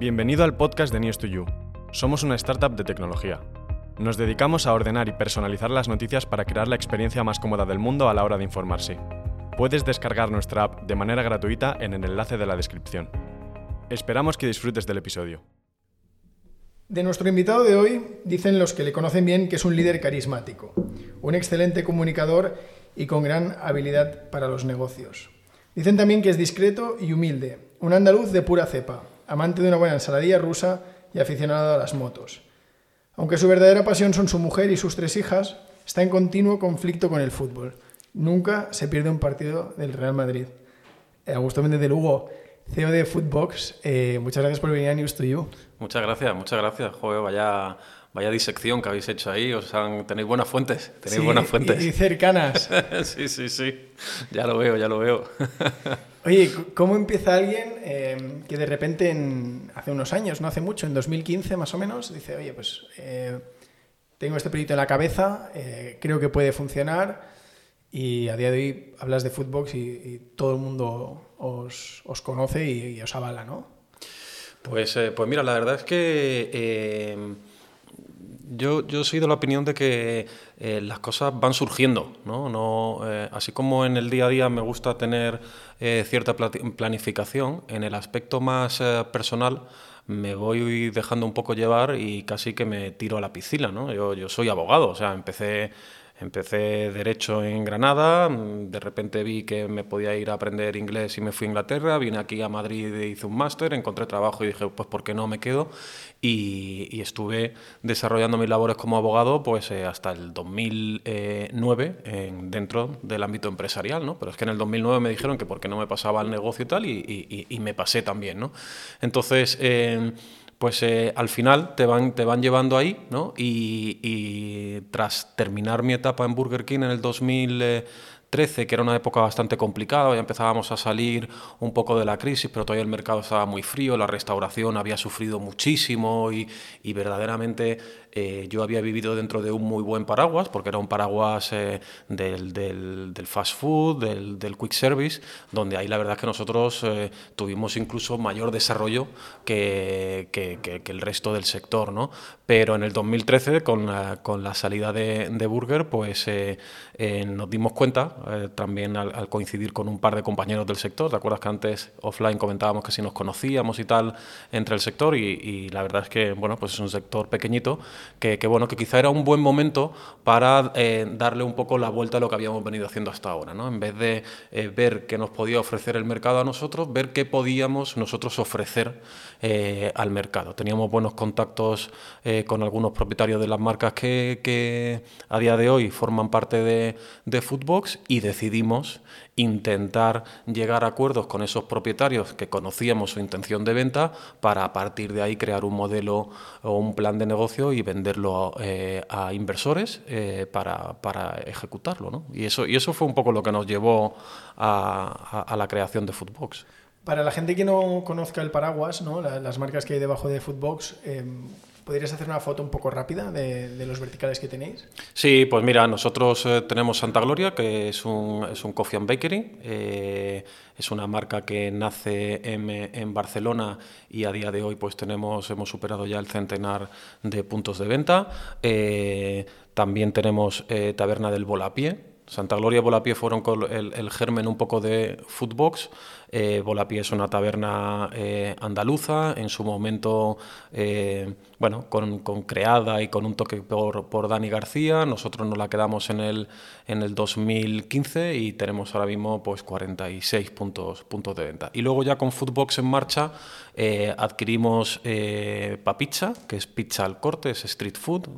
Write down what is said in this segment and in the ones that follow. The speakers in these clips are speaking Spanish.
Bienvenido al podcast de News2You. Somos una startup de tecnología. Nos dedicamos a ordenar y personalizar las noticias para crear la experiencia más cómoda del mundo a la hora de informarse. Puedes descargar nuestra app de manera gratuita en el enlace de la descripción. Esperamos que disfrutes del episodio. De nuestro invitado de hoy, dicen los que le conocen bien que es un líder carismático, un excelente comunicador y con gran habilidad para los negocios. Dicen también que es discreto y humilde, un andaluz de pura cepa, amante de una buena ensaladilla rusa y aficionado a las motos. Aunque su verdadera pasión son su mujer y sus tres hijas, está en continuo conflicto con el fútbol. Nunca se pierde un partido del Real Madrid. Eh, Augusto Méndez de Lugo, CEO de Footbox, eh, muchas gracias por venir a News to You. Muchas gracias, muchas gracias. Joder, vaya, vaya disección que habéis hecho ahí. Os han, tenéis buenas fuentes, tenéis Sí, buenas fuentes. Y, cercanas. sí, sí, sí. Ya lo veo, ya lo veo. Oye, ¿cómo empieza alguien eh, que de repente, en- hace unos años, no hace mucho, en 2015 más o menos, dice, oye, pues eh, tengo este proyecto en la cabeza, eh, creo que puede funcionar y a día de hoy hablas de Footbox y, y todo el mundo os, os conoce y, y os avala, ¿no? Pues, eh, pues mira, la verdad es que eh, yo, yo soy de la opinión de que eh, las cosas van surgiendo, ¿no? No, eh, así como en el día a día me gusta tener eh, cierta planificación, en el aspecto más personal me voy dejando un poco llevar y casi que me tiro a la piscina, ¿no? Yo, yo soy abogado, o sea, empecé... Empecé Derecho en Granada, de repente vi que me podía ir a aprender inglés y me fui a Inglaterra, vine aquí a Madrid e hice un máster, encontré trabajo y dije, pues ¿por qué no me quedo? Y, y estuve desarrollando mis labores como abogado pues eh, hasta el 2009 en- dentro del ámbito empresarial, ¿no? Pero es que en el 2009 me dijeron que por qué no me pasaba al negocio y tal y- y- y me pasé también, ¿no? Entonces... eh, pues eh, al final te van, te van llevando ahí, ¿no? Y, tras terminar mi etapa en Burger King en el 2013, que era una época bastante complicada, ya empezábamos a salir un poco de la crisis, pero todavía el mercado estaba muy frío, la restauración había sufrido muchísimo y, y verdaderamente eh, yo había vivido dentro de un muy buen paraguas, porque era un paraguas eh, del, del- fast food, del, del quick service, donde ahí la verdad es que nosotros eh, tuvimos incluso mayor desarrollo que, que- que- el resto del sector, ¿no? Pero en el 2013, con la, con la salida de, de Burger, pues nos dimos cuenta, eh, también al, coincidir con un par de compañeros del sector, ¿te acuerdas que antes offline comentábamos que si nos conocíamos y tal entre el sector? Y, la verdad es que, bueno, pues es un sector pequeñito, que, que, bueno, que quizá era un buen momento para eh, darle un poco la vuelta a lo que habíamos venido haciendo hasta ahora, ¿no? En vez de eh, ver qué nos podía ofrecer el mercado a nosotros, ver qué podíamos nosotros ofrecer eh, al mercado. Teníamos buenos contactos eh, con algunos propietarios de las marcas que, a día de hoy forman parte de, de Foodbox y decidimos intentar llegar a acuerdos con esos propietarios que conocíamos su intención de venta para a partir de ahí crear un modelo o un plan de negocio y venderlo eh, a inversores para, para ejecutarlo. ¿no? Y, eso, y eso fue un poco lo que nos llevó a, a- a la creación de Foodbox. Para la gente que no conozca el paraguas, ¿no? La- las marcas que hay debajo de Footbox, eh, ¿podrías hacer una foto un poco rápida de, los verticales que tenéis? Sí, pues mira, nosotros eh, tenemos Santa Gloria, que es un, es un coffee and bakery. eh, es una marca que nace en, Barcelona y a día de hoy pues tenemos, hemos superado ya el centenar de puntos de venta. Eh, también tenemos Taberna del Volapié, Santa Gloria y Volapié fueron el, el germen un poco de Foodbox. Eh, Volapié es una taberna eh, andaluza, en su momento, eh, bueno, con, con creada y con un toque por, por Dani García. Nosotros nos la quedamos en el, en el 2015 y tenemos ahora mismo pues 46 puntos, puntos de venta. Y luego ya con Foodbox en marcha eh, adquirimos Papizza, que es pizza al corte, es street food,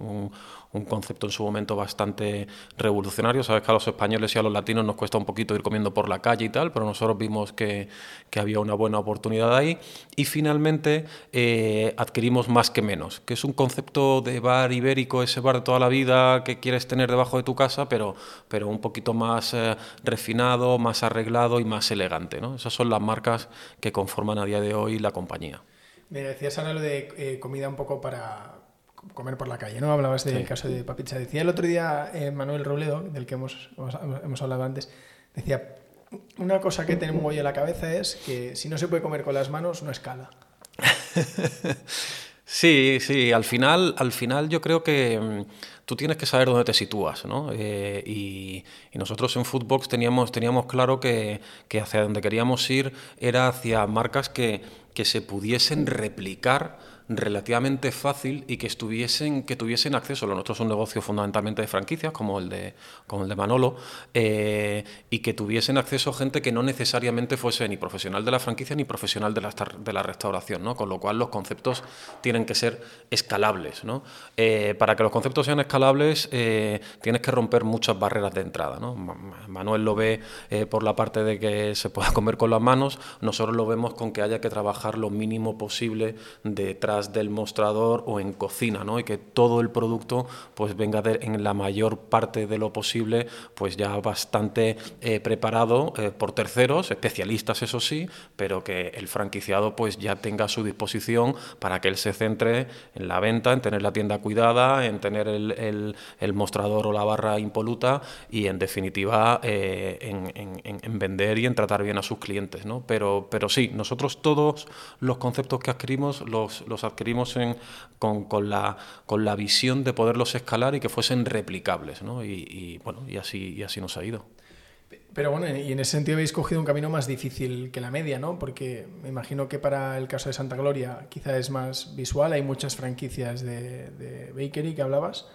un concepto en su momento bastante revolucionario. Sabes que a los españoles y a los latinos nos cuesta un poquito ir comiendo por la calle y tal, pero nosotros vimos que, que había una buena oportunidad ahí. Y finalmente eh, adquirimos Más que Menos, que es un concepto de bar ibérico, ese bar de toda la vida que quieres tener debajo de tu casa, pero, pero un poquito más eh, refinado, más arreglado y más elegante. ¿no? Esas son las marcas que conforman a día de hoy la compañía. Me decías ahora lo de eh, comida un poco para comer por la calle, ¿no? Hablabas del Sí. caso de Papizza. Decía el otro día eh, Manuel Robledo, del que hemos, hemos, hablado antes, decía, una cosa que tenemos hoy en la cabeza es que si no se puede comer con las manos, no escala. sí, sí, al final, al final yo creo que mm, tú tienes que saber dónde te sitúas, ¿no? Eh, y, nosotros en Footbox teníamos, teníamos claro que, que, hacia donde queríamos ir era hacia marcas que, que se pudiesen replicar relativamente fácil y que estuviesen que tuviesen acceso. Lo nuestro es un negocio fundamentalmente de franquicias, como el de, como el de Manolo, eh, y que tuviesen acceso gente que no necesariamente fuese ni profesional de la franquicia ni profesional de la, de restauración, ¿no? con lo cual los conceptos tienen que ser escalables. ¿no? Eh, para que los conceptos sean escalables eh, tienes que romper muchas barreras de entrada. ¿no? Manuel lo ve por la parte de que se pueda comer con las manos, nosotros lo vemos con que haya que trabajar lo mínimo posible del mostrador o en cocina, ¿no? Y que todo el producto pues venga en la mayor parte de lo posible pues ya bastante eh, preparado eh, por terceros, especialistas eso sí, pero que el franquiciado pues ya tenga a su disposición para que él se centre en la venta, en tener la tienda cuidada, en tener el, mostrador o la barra impoluta y en definitiva eh, en, vender y en tratar bien a sus clientes, ¿no? Pero, pero sí, nosotros todos los conceptos que adquirimos los adquirimos con, la, con la visión de poderlos escalar y que fuesen replicables, ¿no? y, bueno, y así, y así nos ha ido. Pero bueno, y en ese sentido habéis cogido un camino más difícil que la media, ¿no? Porque me imagino que para el caso de Santa Gloria quizá es más visual, hay muchas franquicias de, de bakery que hablabas,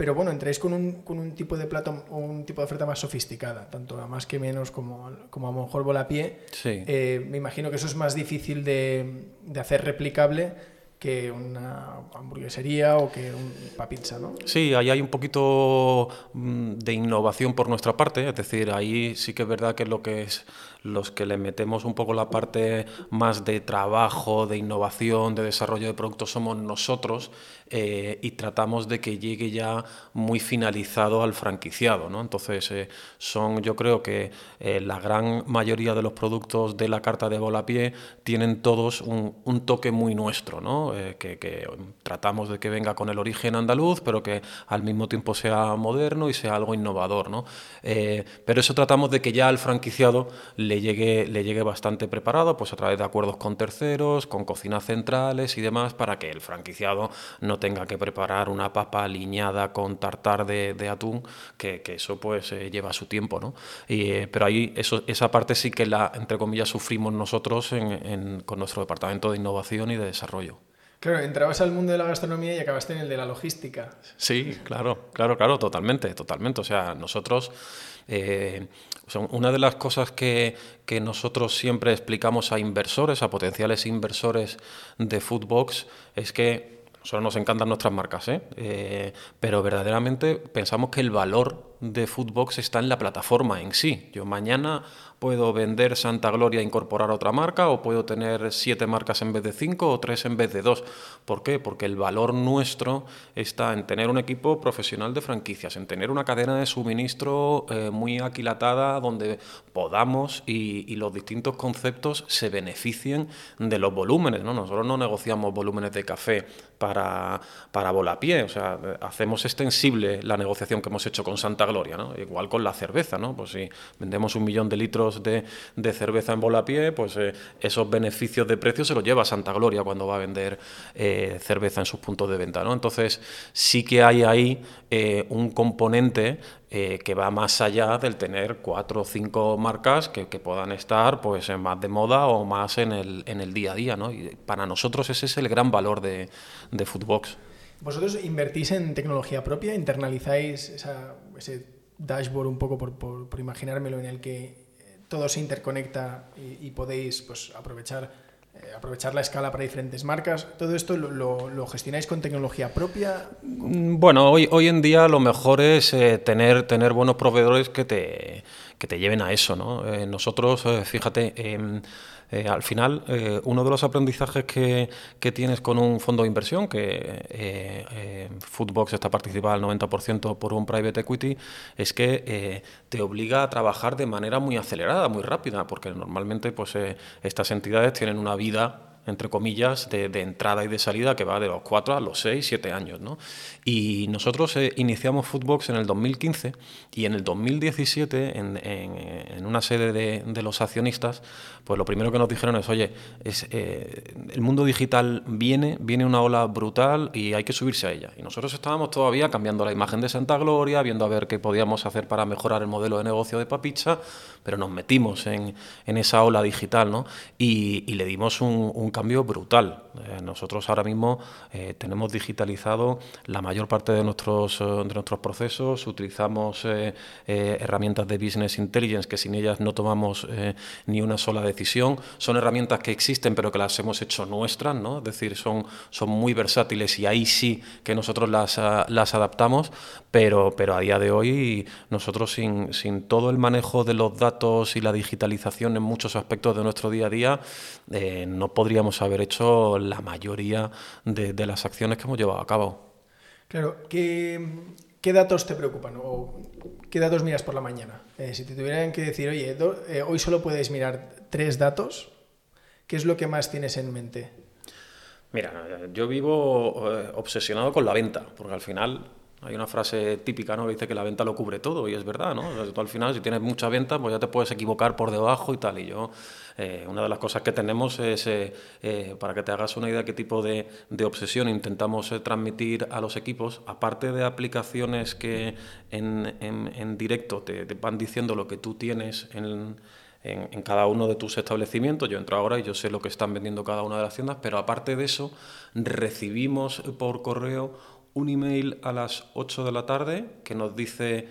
pero bueno, entráis con un, con un tipo de plato, un tipo de oferta más sofisticada, tanto a más que menos como, como a lo mejor pie. Sí. Eh, me imagino que eso es más difícil de, de hacer replicable que una hamburguesería o que un pizza, ¿no? Sí, ahí hay un poquito mm, de innovación por nuestra parte, es decir, ahí sí que es verdad que lo que es los que le metemos un poco la parte más de trabajo, de innovación, de desarrollo de productos somos nosotros eh, y tratamos de que llegue ya muy finalizado al franquiciado. ¿no? Entonces, eh, son yo creo que eh, la gran mayoría de los productos de la carta de Volapié tienen todos un, un toque muy nuestro, ¿no? Que, que, tratamos de que venga con el origen andaluz, pero que al mismo tiempo sea moderno y sea algo innovador. ¿no? pero eso tratamos de que ya al franquiciado le llegue, le llegue bastante preparado, pues a través de acuerdos con terceros, con cocinas centrales y demás, para que el franquiciado no tenga que preparar una papa aliñada con tartar de, atún, que, eso pues eh, lleva su tiempo, ¿no? Eh, pero ahí esa parte sí que la, entre comillas, sufrimos nosotros con nuestro departamento de innovación y de desarrollo. Claro, entrabas al mundo de la gastronomía y acabaste en el de la logística. Sí, claro, claro, claro, totalmente, totalmente. O sea, nosotros eh, una de las cosas que, que, nosotros siempre explicamos a inversores, a potenciales inversores de Foodbox, es que nosotros nos encantan nuestras marcas, ¿eh? Eh, pero verdaderamente pensamos que el valor de Foodbox está en la plataforma en sí. Yo mañana puedo vender Santa Gloria e incorporar otra marca o puedo tener siete marcas en vez de cinco o tres en vez de dos. ¿Por qué? Porque el valor nuestro está en tener un equipo profesional de franquicias, en tener una cadena de suministro eh, muy aquilatada donde podamos y, los distintos conceptos se beneficien de los volúmenes. ¿no? Nosotros no negociamos volúmenes de café para, para volapié, o sea, hacemos extensible la negociación que hemos hecho con Santa Gloria, ¿no? igual con la cerveza, ¿no? pues si vendemos un millón de litros de, cerveza en Volapié, pues eh, esos beneficios de precio se los lleva Santa Gloria cuando va a vender eh, cerveza en sus puntos de venta. ¿no? Entonces sí que hay ahí eh, un componente que va más allá del tener cuatro o cinco marcas que, puedan estar pues más de moda o más en el, en el día a día. ¿no? Y para nosotros ese es el gran valor de, de Foodbox. ¿Vosotros invertís en tecnología propia? ¿Internalizáis ese dashboard un poco por, por imaginármelo en el que todo se interconecta y, podéis pues, aprovechar, eh, aprovechar la escala para diferentes marcas. ¿Todo esto lo, gestionáis con tecnología propia? Mm, bueno, hoy, hoy en día lo mejor es eh, tener, tener buenos proveedores que te, que te lleven a eso. ¿no? Eh, nosotros, fíjate, em, eh, al final, eh, uno de los aprendizajes que, tienes con un fondo de inversión, que eh, Foodbox está participada al 90% por un private equity, es que te obliga a trabajar de manera muy acelerada, muy rápida, porque normalmente pues, estas entidades tienen una vida entre comillas, de, entrada y de salida que va de los 4 a los 6, 7 años. ¿no? Y nosotros eh, iniciamos Footbox en el 2015 y en el 2017, en, en, una sede de, de, los accionistas, pues lo primero que nos dijeron es, oye, es, eh, el mundo digital viene, viene una ola brutal y hay que subirse a ella. Y nosotros estábamos todavía cambiando la imagen de Santa Gloria, viendo a ver qué podíamos hacer para mejorar el modelo de negocio de Papicha, pero nos metimos en, en esa ola digital ¿no? y, y le dimos un, un cambio brutal. Eh, nosotros ahora mismo eh, tenemos digitalizado la mayor parte de nuestros, eh, de nuestros procesos, utilizamos herramientas de Business Intelligence que sin ellas no tomamos ni una sola decisión. Son herramientas que existen pero que las hemos hecho nuestras, ¿no? es decir, son, son muy versátiles y ahí sí que nosotros las, las adaptamos, pero, pero a día de hoy nosotros sin, sin todo el manejo de los datos y la digitalización en muchos aspectos de nuestro día a día, no podríamos haber hecho la mayoría de, las acciones que hemos llevado a cabo. Claro, ¿qué, datos te preocupan o qué datos miras por la mañana? Eh, si te tuvieran que decir, oye, eh, hoy solo puedes mirar tres datos, ¿qué es lo que más tienes en mente? Mira, yo vivo eh, obsesionado con la venta, porque al final hay una frase típica ¿no? que dice que la venta lo cubre todo y es verdad, ¿no? tú al final si tienes mucha venta pues ya te puedes equivocar por debajo y tal. Y yo, eh, una de las cosas que tenemos es, eh, eh, para que te hagas una idea qué tipo de, de obsesión intentamos transmitir a los equipos, aparte de aplicaciones que en, directo te, van diciendo lo que tú tienes en, en, cada uno de tus establecimientos. Yo entro ahora y yo sé lo que están vendiendo cada una de las tiendas, pero aparte de eso, recibimos por correo un email a las 8 de la tarde que nos dice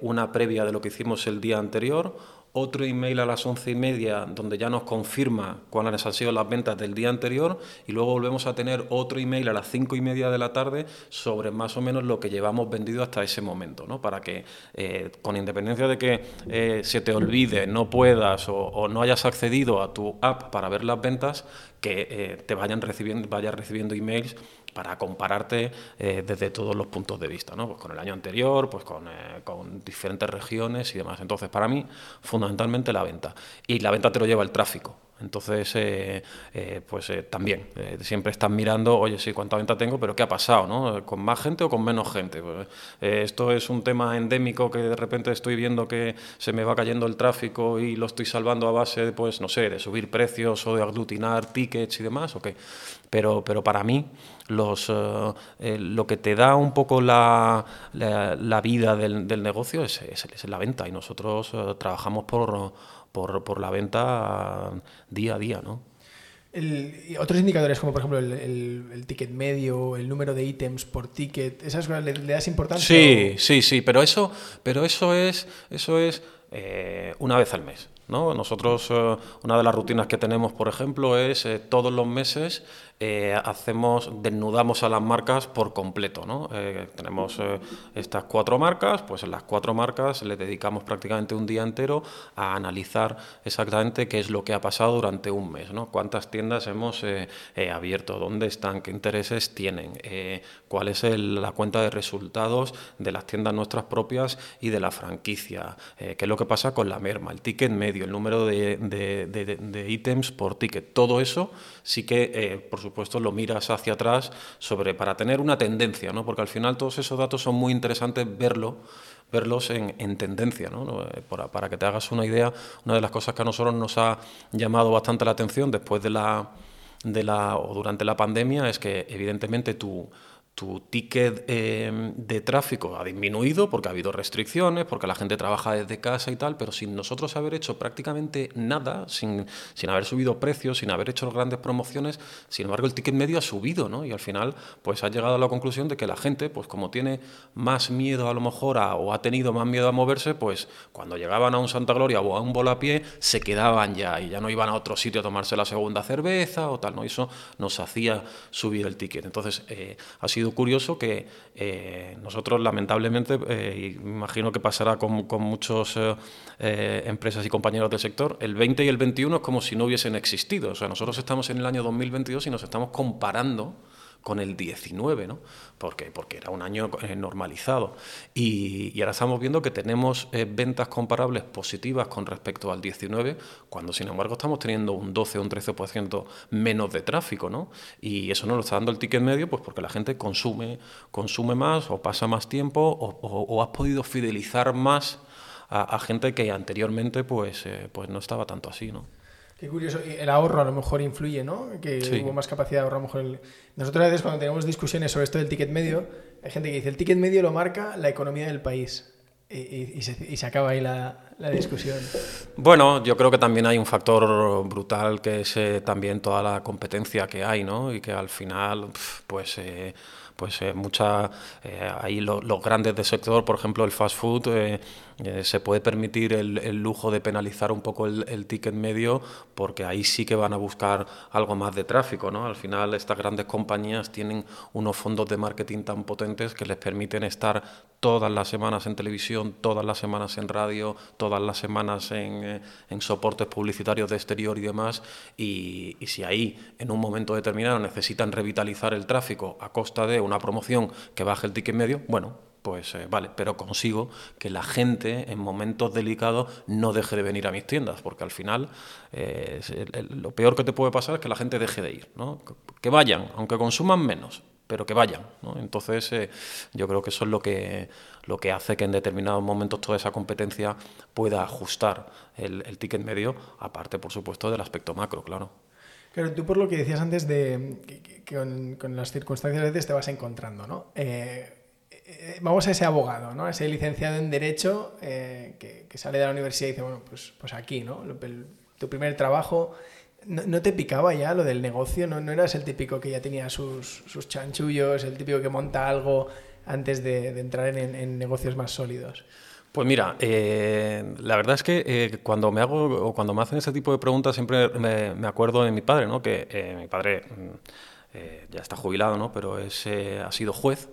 una previa de lo que hicimos el día anterior, otro email a las once y media donde ya nos confirma cuáles han sido las ventas del día anterior y luego volvemos a tener otro email a las cinco y media de la tarde sobre más o menos lo que llevamos vendido hasta ese momento, ¿no? para que eh, con independencia de que eh, se te olvide, no puedas o, no hayas accedido a tu app para ver las ventas, que te vayan recibiendo, vayas recibiendo emails para compararte eh, desde todos los puntos de vista, ¿no? Pues con el año anterior, pues con, eh, con, diferentes regiones y demás. Entonces, para mí, fundamentalmente la venta. Y la venta te lo lleva el tráfico. Entonces, eh, eh, pues eh, también, siempre están mirando, oye, sí, cuánta venta tengo, pero ¿qué ha pasado? ¿no? ¿Con más gente o con menos gente? Pues, esto es un tema endémico que de repente estoy viendo que se me va cayendo el tráfico y lo estoy salvando a base, pues, no sé, de subir precios o de aglutinar tickets y demás, ok. Pero, pero para mí, los, lo que te da un poco la, la, vida del, del negocio es, es, es, la venta y nosotros trabajamos por por, por la venta día a día, ¿no? El, otros indicadores como por ejemplo el, el, ticket medio, el número de ítems por ticket, ¿esas cosas le, das importancia? Sí, sí, sí, pero eso, pero eso es, eso es eh, una vez al mes. ¿no? Nosotros, eh, una de las rutinas que tenemos, por ejemplo, es eh, todos los meses eh, hacemos, desnudamos a las marcas por completo. ¿no? Eh, tenemos eh, estas cuatro marcas, pues en las cuatro marcas le dedicamos prácticamente un día entero a analizar exactamente qué es lo que ha pasado durante un mes, ¿no? cuántas tiendas hemos abierto, dónde están, qué intereses tienen, cuál es la cuenta de resultados de las tiendas nuestras propias y de la franquicia, qué es lo que pasa con la merma, el ticket medio, el número de, de ítems por ticket, todo eso sí que, por supuesto, lo miras hacia atrás sobre, para tener una tendencia, ¿no? porque al final todos esos datos son muy interesantes verlo, verlos en, tendencia. ¿no? Eh, para, para, que te hagas una idea, una de las cosas que a nosotros nos ha llamado bastante la atención después de la, de la o durante la pandemia es que evidentemente tu tu ticket eh, de tráfico ha disminuido porque ha habido restricciones, porque la gente trabaja desde casa y tal, pero sin nosotros haber hecho prácticamente nada, sin, sin haber subido precios, sin haber hecho grandes promociones, sin embargo el ticket medio ha subido, ¿no? Y al final pues ha llegado a la conclusión de que la gente, pues como tiene más miedo a lo mejor o ha tenido más miedo a moverse, pues cuando llegaban a un Santa Gloria o a un Volapié se quedaban ya y ya no iban a otro sitio a tomarse la segunda cerveza o tal, ¿no? Y eso nos hacía subir el ticket. Entonces eh, ha sido curioso que eh, nosotros lamentablemente, eh, imagino que pasará con, con muchas eh, empresas y compañeros del sector, el 20 y el 21 es como si no hubiesen existido. O sea, nosotros estamos en el año 2022 y nos estamos comparando con el 19, ¿no? Porque, porque era un año eh, normalizado. Y, ahora estamos viendo que tenemos eh, ventas comparables positivas con respecto al 19, cuando sin embargo estamos teniendo un 12 o un 13% menos de tráfico, ¿no? Y eso no lo está dando el ticket medio, pues porque la gente consume, consume más o pasa más tiempo o, has podido fidelizar más a, gente que anteriormente pues, eh, pues no estaba tanto así, ¿no? Qué curioso. el ahorro a lo mejor influye, ¿no? Que hubo más capacidad de ahorro. A lo mejor Nosotros a veces cuando tenemos discusiones sobre esto del ticket medio, hay gente que dice, el ticket medio lo marca la economía del país. Y, se, acaba ahí la, discusión. Bueno, yo creo que también hay un factor brutal que es eh, también toda la competencia que hay, ¿no? Y que al final, pues... Eh, pues eh, mucha, eh, ahí los grandes del sector, por ejemplo el fast food, eh, se puede permitir el, lujo de penalizar un poco el, ticket medio porque ahí sí que van a buscar algo más de tráfico. ¿no? Al final estas grandes compañías tienen unos fondos de marketing tan potentes que les permiten estar todas las semanas en televisión, todas las semanas en radio, todas las semanas en, en soportes publicitarios de exterior y demás. Y, y si ahí en un momento determinado necesitan revitalizar el tráfico a costa de una promoción que baje el ticket medio, bueno, pues eh, vale, pero consigo que la gente en momentos delicados no deje de venir a mis tiendas, porque al final eh, lo peor que te puede pasar es que la gente deje de ir, ¿no? que vayan, aunque consuman menos, pero que vayan. ¿no? Entonces eh, yo creo que eso es lo que, lo que hace que en determinados momentos toda esa competencia pueda ajustar el, el ticket medio, aparte por supuesto del aspecto macro, claro. Claro, tú por lo que decías antes de que, con, las circunstancias a veces te vas encontrando, ¿no? Eh, vamos a ese abogado, ¿no? Ese licenciado en Derecho eh, que, sale de la universidad y dice, bueno, pues, pues aquí, ¿no? tu primer trabajo, ¿no, te picaba ya lo del negocio? ¿No, no eras el típico que ya tenía sus, sus chanchullos, el típico que monta algo antes de, entrar en negocios más sólidos? Pues mira, eh, la verdad es que eh, cuando me hago o cuando me hacen ese tipo de preguntas siempre me, acuerdo de mi padre, ¿no? Que eh, mi padre mm, ya está jubilado, ¿no? Pero es, ha sido juez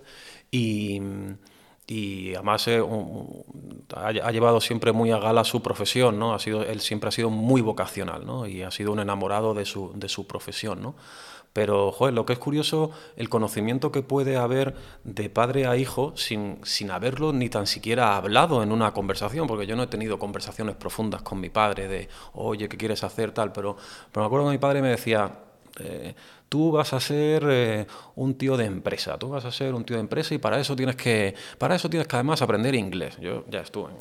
y, además ha, llevado siempre muy a gala su profesión, ¿no? Ha sido, él siempre ha sido muy vocacional, ¿no? Y ha sido un enamorado de su, de su profesión, ¿no? Pero, joder, lo que es curioso, el conocimiento que puede haber de padre a hijo sin, sin haberlo ni tan siquiera hablado en una conversación, porque yo no he tenido conversaciones profundas con mi padre de, oye, ¿qué quieres hacer? tal, pero, pero me acuerdo que mi padre me decía, eh, tú vas a ser eh, un tío de empresa, tú vas a ser un tío de empresa y para eso tienes que, para eso tienes que además aprender inglés. Yo ya estuve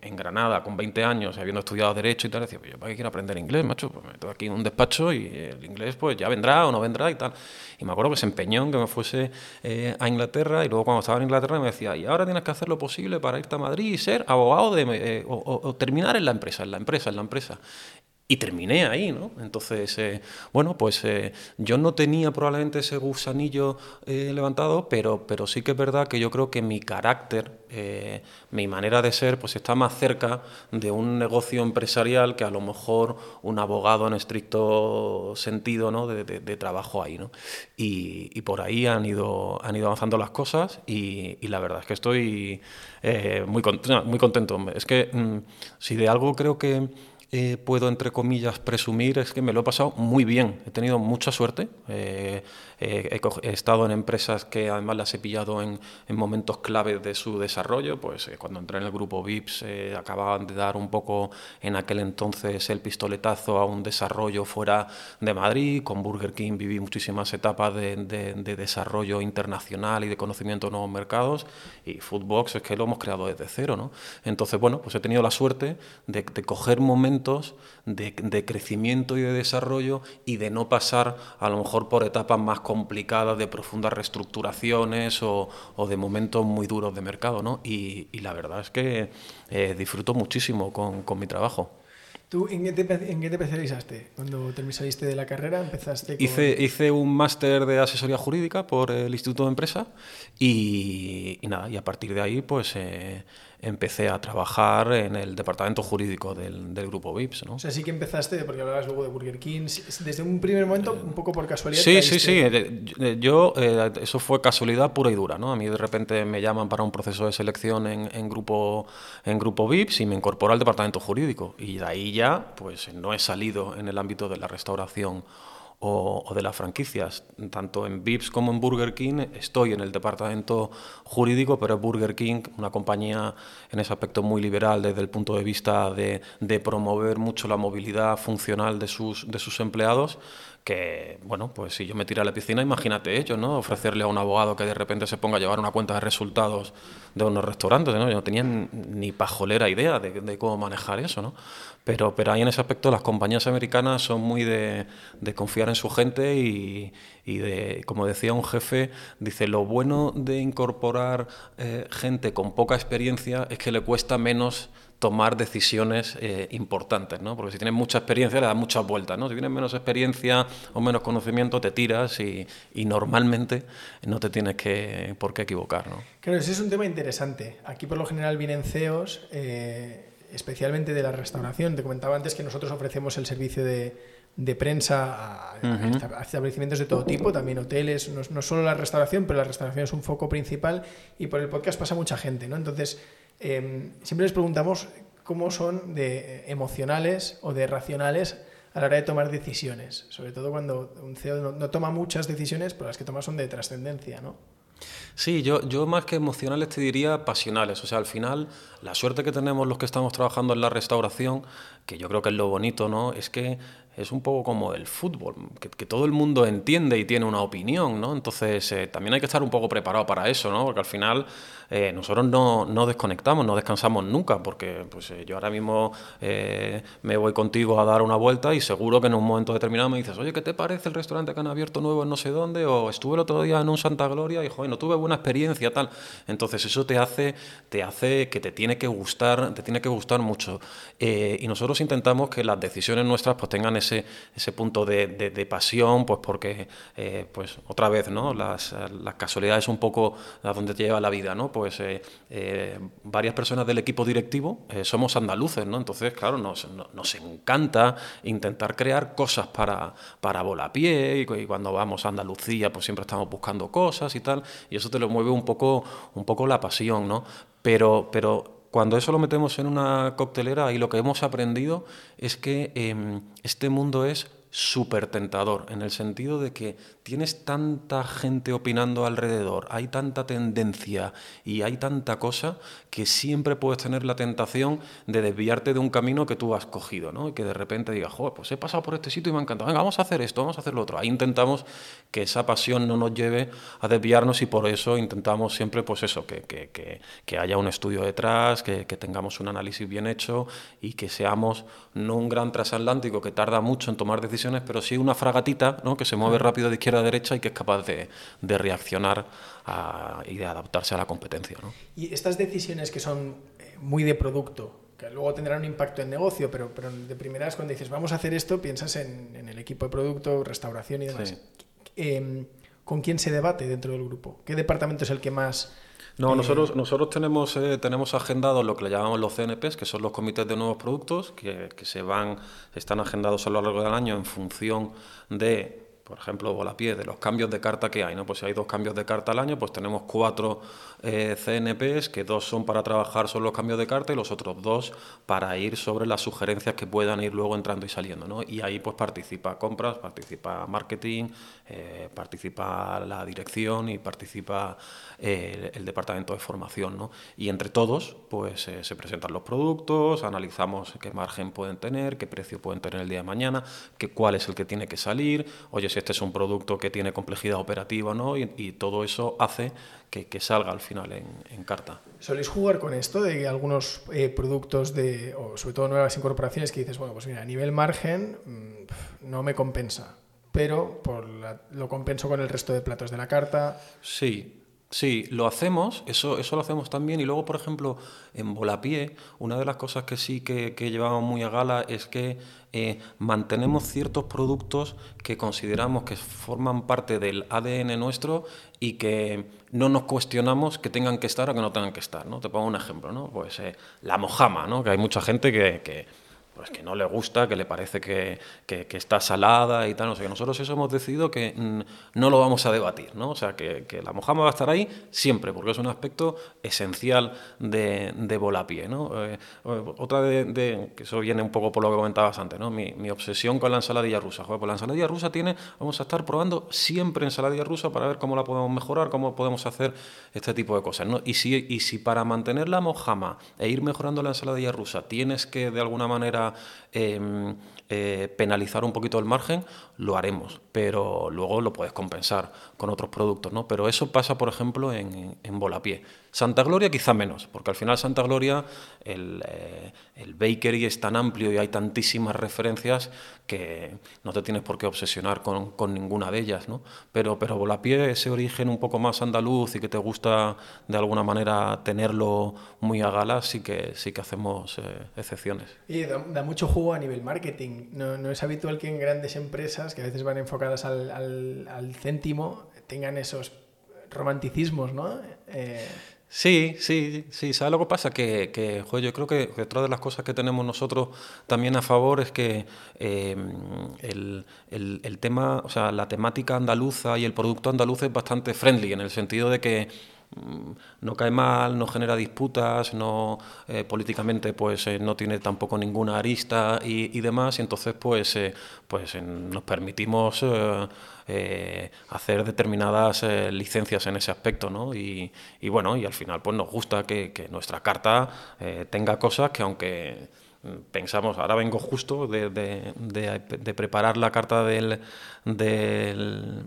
en, Granada con 20 años, habiendo estudiado Derecho y tal, decía, yo para qué quiero aprender inglés, macho, pues me aquí en un despacho y el inglés pues ya vendrá o no vendrá y tal. Y me acuerdo que se empeñó en que me fuese eh, a Inglaterra y luego cuando estaba en Inglaterra me decía, y ahora tienes que hacer lo posible para irte a Madrid y ser abogado de, eh, o, terminar en la empresa, en la empresa, en la empresa y terminé ahí, ¿no? Entonces, eh, bueno, pues eh, yo no tenía probablemente ese gusanillo eh, levantado, pero, pero sí que es verdad que yo creo que mi carácter, mi manera de ser, pues está más cerca de un negocio empresarial que a lo mejor un abogado en estricto sentido, ¿no? De, trabajo ahí, ¿no? Y, por ahí han ido, han ido avanzando las cosas y, la verdad es que estoy muy, muy contento. Es que mm, si de algo creo que eh, puedo, entre comillas, presumir es que me lo he pasado muy bien. He tenido mucha suerte. Eh, he, estado en empresas que además las he pillado en, momentos clave de su desarrollo. Pues eh, cuando entré en el grupo VIPS acababan de dar un poco en aquel entonces el pistoletazo a un desarrollo fuera de Madrid. Con Burger King viví muchísimas etapas de, desarrollo internacional y de conocimiento de nuevos mercados. Y Foodbox es que lo hemos creado desde cero. ¿no? Entonces, bueno, pues he tenido la suerte de, de coger momentos de, crecimiento y de desarrollo y de no pasar a lo mejor por etapas más complicadas de profundas reestructuraciones o, de momentos muy duros de mercado. ¿no? Y, la verdad es que eh, disfruto muchísimo con, mi trabajo. ¿Tú en qué, te, especializaste? Cuando te saliste de la carrera, empezaste hice, hice un máster de asesoría jurídica por el Instituto de Empresa y, nada, y a partir de ahí pues eh, empecé a trabajar en el departamento jurídico del, del, grupo VIPS. ¿no? O sea, sí que empezaste, porque hablabas luego de Burger King, desde un primer momento, un poco por casualidad. Sí, sí, sí. Yo, eh, eso fue casualidad pura y dura. ¿no? A mí de repente me llaman para un proceso de selección en, en, grupo, en grupo VIPS y me incorporo al departamento jurídico. Y de ahí ya, pues no he salido en el ámbito de la restauración o, de las franquicias. Tanto en Vips como en Burger King estoy en el departamento jurídico, pero es Burger King una compañía en ese aspecto muy liberal desde el punto de vista de, de promover mucho la movilidad funcional de sus, de sus empleados que, bueno, pues si yo me tiro a la piscina, imagínate ello, ¿no? Ofrecerle a un abogado que de repente se ponga a llevar una cuenta de resultados de unos restaurantes, ¿no? Yo no tenía ni pajolera idea de, cómo manejar eso, ¿no? Pero, pero ahí en ese aspecto las compañías americanas son muy de, confiar en su gente y, y, de, como decía un jefe, dice, lo bueno de incorporar eh, gente con poca experiencia es que le cuesta menos tomar decisiones eh, importantes, ¿no? Porque si tienes mucha experiencia le das muchas vueltas, ¿no? Si tienes menos experiencia o menos conocimiento te tiras y, normalmente no te tienes que, por qué equivocar, ¿no? Claro, ese es un tema interesante. Aquí por lo general vienen CEOs, eh, especialmente de la restauración. Te comentaba antes que nosotros ofrecemos el servicio de, prensa a, establecimientos de todo tipo, también hoteles, no, no, solo la restauración, pero la restauración es un foco principal y por el podcast pasa mucha gente, ¿no? Entonces, Em, siempre les preguntamos cómo son de emocionales o de racionales a la hora de tomar decisiones, sobre todo cuando un CEO no, toma muchas decisiones, pero las que toma son de trascendencia, ¿no? Sí, yo, yo más que emocionales te diría pasionales. O sea, al final, la suerte que tenemos los que estamos trabajando en la restauración, que yo creo que es lo bonito, ¿no? Es que es un poco como el fútbol, que, todo el mundo entiende y tiene una opinión, ¿no? Entonces eh, también hay que estar un poco preparado para eso, ¿no? Porque al final eh, nosotros no, no, desconectamos, no descansamos nunca, porque pues, eh, yo ahora mismo me voy contigo a dar una vuelta y seguro que en un momento determinado me dices, oye, ¿qué te parece el restaurante que han abierto nuevo en no sé dónde? O estuve el otro día en un Santa Gloria y, joder, no tuve buena experiencia, tal. Entonces eso te hace, te hace que te tiene que gustar, te tiene que gustar mucho. y nosotros intentamos que las decisiones nuestras pues tengan ese, ese punto de, de, pasión, pues porque, eh, pues otra vez, ¿no? Las, las, casualidades un poco a donde te lleva la vida, ¿no? Pues eh, eh, varias personas del equipo directivo somos andaluces, ¿no? Entonces, claro, nos, nos, encanta intentar crear cosas para, para Volapié y, y cuando vamos a Andalucía, pues siempre estamos buscando cosas y tal, y eso te lo mueve un poco, un poco la pasión, ¿no? Pero, pero cuando eso lo metemos en una coctelera y lo que hemos aprendido es que em, este mundo es súper tentador, en el sentido de que tienes tanta gente opinando alrededor, hay tanta tendencia y hay tanta cosa que siempre puedes tener la tentación de desviarte de un camino que tú has cogido, ¿no? Y que de repente digas, joder, pues he pasado por este sitio y me ha encantado, venga, vamos a hacer esto, vamos a hacer lo otro. Ahí intentamos que esa pasión no nos lleve a desviarnos y por eso intentamos siempre, pues eso, que, que, que, haya un estudio detrás, que, tengamos un análisis bien hecho y que seamos no un gran transatlántico que tarda mucho en tomar decisiones, pero sí una fragatita, ¿no? Que se mueve rápido de izquierda a derecha y que es capaz de, reaccionar y de adaptarse a la competencia. Y estas decisiones que son eh, muy de producto, que luego tendrán un impacto en negocio, pero, pero de primeras cuando dices vamos a hacer esto, piensas en, el equipo de producto, restauración y demás. Em, ¿Con quién se debate dentro del grupo? ¿Qué departamento es el que más... No, eh, nosotros, nosotros tenemos, eh, tenemos agendados lo que le llamamos los CNPs, que son los comités de nuevos productos, que, que se van, están agendados a lo largo del año en función de por ejemplo, Volapié, de los cambios de carta que hay, ¿no? Pues si hay dos cambios de carta al año, pues tenemos cuatro eh, CNPs, que dos son para trabajar sobre los cambios de carta y los otros dos para ir sobre las sugerencias que puedan ir luego entrando y saliendo, ¿no? Y ahí pues participa compras, participa marketing, eh, participa la dirección y participa eh, el departamento de formación, ¿no? Y entre todos, pues se presentan los productos, analizamos qué margen pueden tener, qué precio pueden tener el día de mañana, qué, cuál es el que tiene que salir, oye, si este es un producto que tiene complejidad operativa, ¿no? Y, todo eso hace que, salga al final en, carta. ¿Soléis jugar con esto de algunos eh, productos, de, o sobre todo nuevas incorporaciones, que dices, bueno, pues mira, a nivel margen mm, no me compensa, pero por lo compenso con el resto de platos de la carta? Sí, Sí, lo hacemos, eso, eso lo hacemos también. Y luego, por ejemplo, en Volapié, una de las cosas que sí que, llevamos muy a gala es que eh, mantenemos ciertos productos que consideramos que forman parte del ADN nuestro y que no nos cuestionamos que tengan que estar o que no tengan que estar. ¿no? Te pongo un ejemplo, ¿no? Pues eh, la mojama, ¿no? que hay mucha gente que pues que no le gusta, que le parece que, que, está salada y tal, no sé, nosotros eso hemos decidido que mm, no lo vamos a debatir, ¿no? O sea, que, que, la mojama va a estar ahí siempre, porque es un aspecto esencial de, de volapié, ¿no? Eh, otra de, que eso viene un poco por lo que comentabas antes, ¿no? Mi, mi obsesión con la ensaladilla rusa. Joder, pues la ensaladilla rusa tiene, vamos a estar probando siempre ensaladilla rusa para ver cómo la podemos mejorar, cómo podemos hacer este tipo de cosas, ¿no? Y si, y si para mantener la mojama e ir mejorando la ensaladilla rusa tienes que de alguna manera Em, eh, penalizar un poquito el margen, lo haremos, pero luego lo puedes compensar con otros productos, ¿no? Pero eso pasa, por ejemplo, en, en Volapié. Santa Gloria quizá menos, porque al final Santa Gloria el, eh, el bakery es tan amplio y hay tantísimas referencias que no te tienes por qué obsesionar con, con ninguna de ellas, ¿no? Pero, pero Volapié, ese origen un poco más andaluz y que te gusta de alguna manera tenerlo muy a gala, sí que, sí que hacemos eh, excepciones. Y da, mucho jugo a nivel marketing. No, no, es habitual que en grandes empresas, que a veces van enfocadas al, al céntimo, tengan esos romanticismos, ¿no? Eh... Sí, sí, sí. ¿Sabes lo que pasa? Que, que yo creo que otra de las cosas que tenemos nosotros también a favor es que eh, el, el, tema, o sea, la temática andaluza y el producto andaluz es bastante friendly, en el sentido de que no cae mal, no genera disputas, no eh, políticamente pues eh, no tiene tampoco ninguna arista y, demás, y entonces pues, eh, pues nos permitimos hacer determinadas licencias en ese aspecto, ¿no? Y, y, bueno, y al final pues nos gusta que, nuestra carta tenga cosas que aunque pensamos, ahora vengo justo de, de, preparar la carta del, del,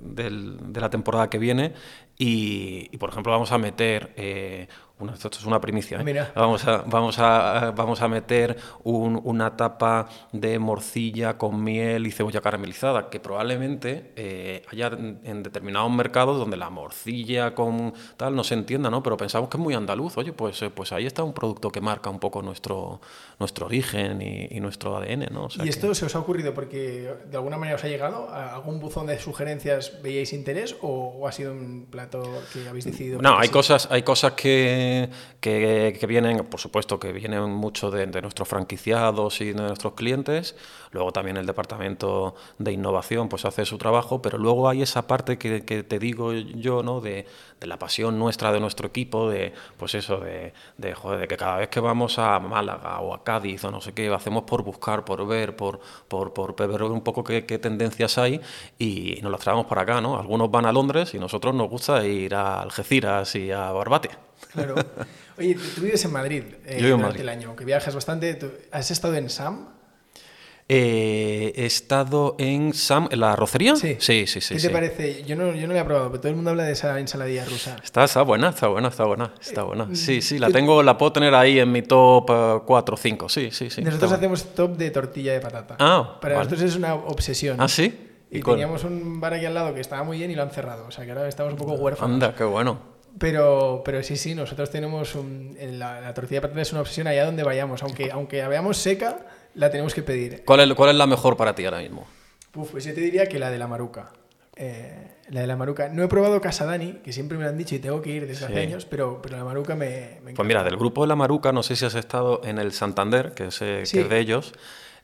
de la temporada que viene y, y, por ejemplo vamos a meter eh, esto es una primicia. ¿eh? Vamos, a, vamos, a, vamos a meter un, una tapa de morcilla con miel y cebolla caramelizada, que probablemente eh, haya en, determinados mercados donde la morcilla con tal no se entienda, ¿no? Pero pensamos que es muy andaluz. Oye, pues, eh, pues ahí está un producto que marca un poco nuestro, nuestro origen y, y nuestro ADN, ¿no? O sea ¿Y esto se os ha ocurrido porque de alguna manera os ha llegado? ¿A algún buzón de sugerencias veíais interés o, o ha sido un que habéis decidido? No, hay cosas, hay cosas que que, vienen, por supuesto, que vienen mucho de, nuestros franquiciados y de nuestros clientes. Luego también el departamento de innovación pues hace su trabajo, pero luego hay esa parte que, te digo yo, ¿no? De, la pasión nuestra, de nuestro equipo, de pues eso, de, de, que cada vez que vamos a Málaga o a Cádiz o no sé qué, hacemos por buscar, por ver, por, por, por ver un poco qué, qué tendencias hay y nos las traemos para acá, ¿no? Algunos van a Londres y nosotros nos gusta ir a Algeciras y a Barbate. Claro. Oye, tú vives en Madrid eh, durante Madrid. el año, que viajas bastante. ¿Has estado en SAM? Eh, he estado en Sam, en la rocería. Sí, sí, sí. sí ¿Qué te parece? Yo no, yo no la he probado, pero todo el mundo habla de esa ensaladilla rusa. Está, está buena, está buena, está buena, está eh, buena. Sí, sí, la tengo, la puedo tener ahí en mi top 4 o 5. Sí, sí, sí. Nosotros hacemos top de tortilla de patata. Ah, Para vale. nosotros es una obsesión. Ah, sí. Y, y teníamos un bar aquí al lado que estaba muy bien y lo han cerrado. O sea que ahora estamos un poco huérfanos. Anda, qué bueno. Pero, pero sí, sí, nosotros tenemos un, la, la, tortilla de patata es una obsesión allá donde vayamos. Aunque, aunque la veamos seca, la tenemos que pedir. ¿Cuál es, ¿Cuál es la mejor para ti ahora mismo? Uf, pues yo te diría que la de la maruca. Eh, la de la maruca. No he probado Casadani, que siempre me lo han dicho y tengo que ir desde hace años, pero, pero la maruca me, me Pues mira, del grupo de la maruca, no sé si has estado en el Santander, que es, eh, sí. que es de ellos.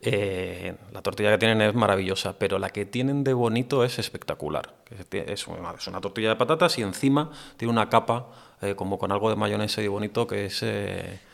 Eh, la tortilla que tienen es maravillosa, pero la que tienen de bonito es espectacular. Es una, es una tortilla de patatas y encima tiene una capa eh, como con algo de mayonesa y bonito que es...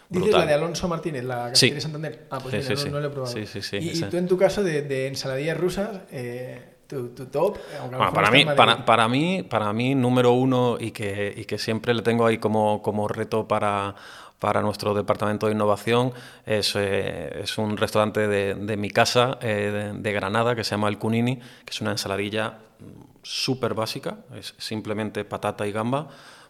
Dices la de Alonso Martínez, la que sí. de Santander. Ah, pues sí, mira, sí, no, no, lo he probado. Sí, sí, sí, y, y, tú en tu caso de, de ensaladillas rusas, eh, tu, tu, top, bueno, para, mí, para, para, mí, para mí, número uno y que, y que siempre le tengo ahí como, como reto para, para nuestro departamento de innovación es, eh, es un restaurante de, de mi casa eh, de, de, Granada que se llama El Cunini, que es una ensaladilla súper básica, es simplemente patata y gamba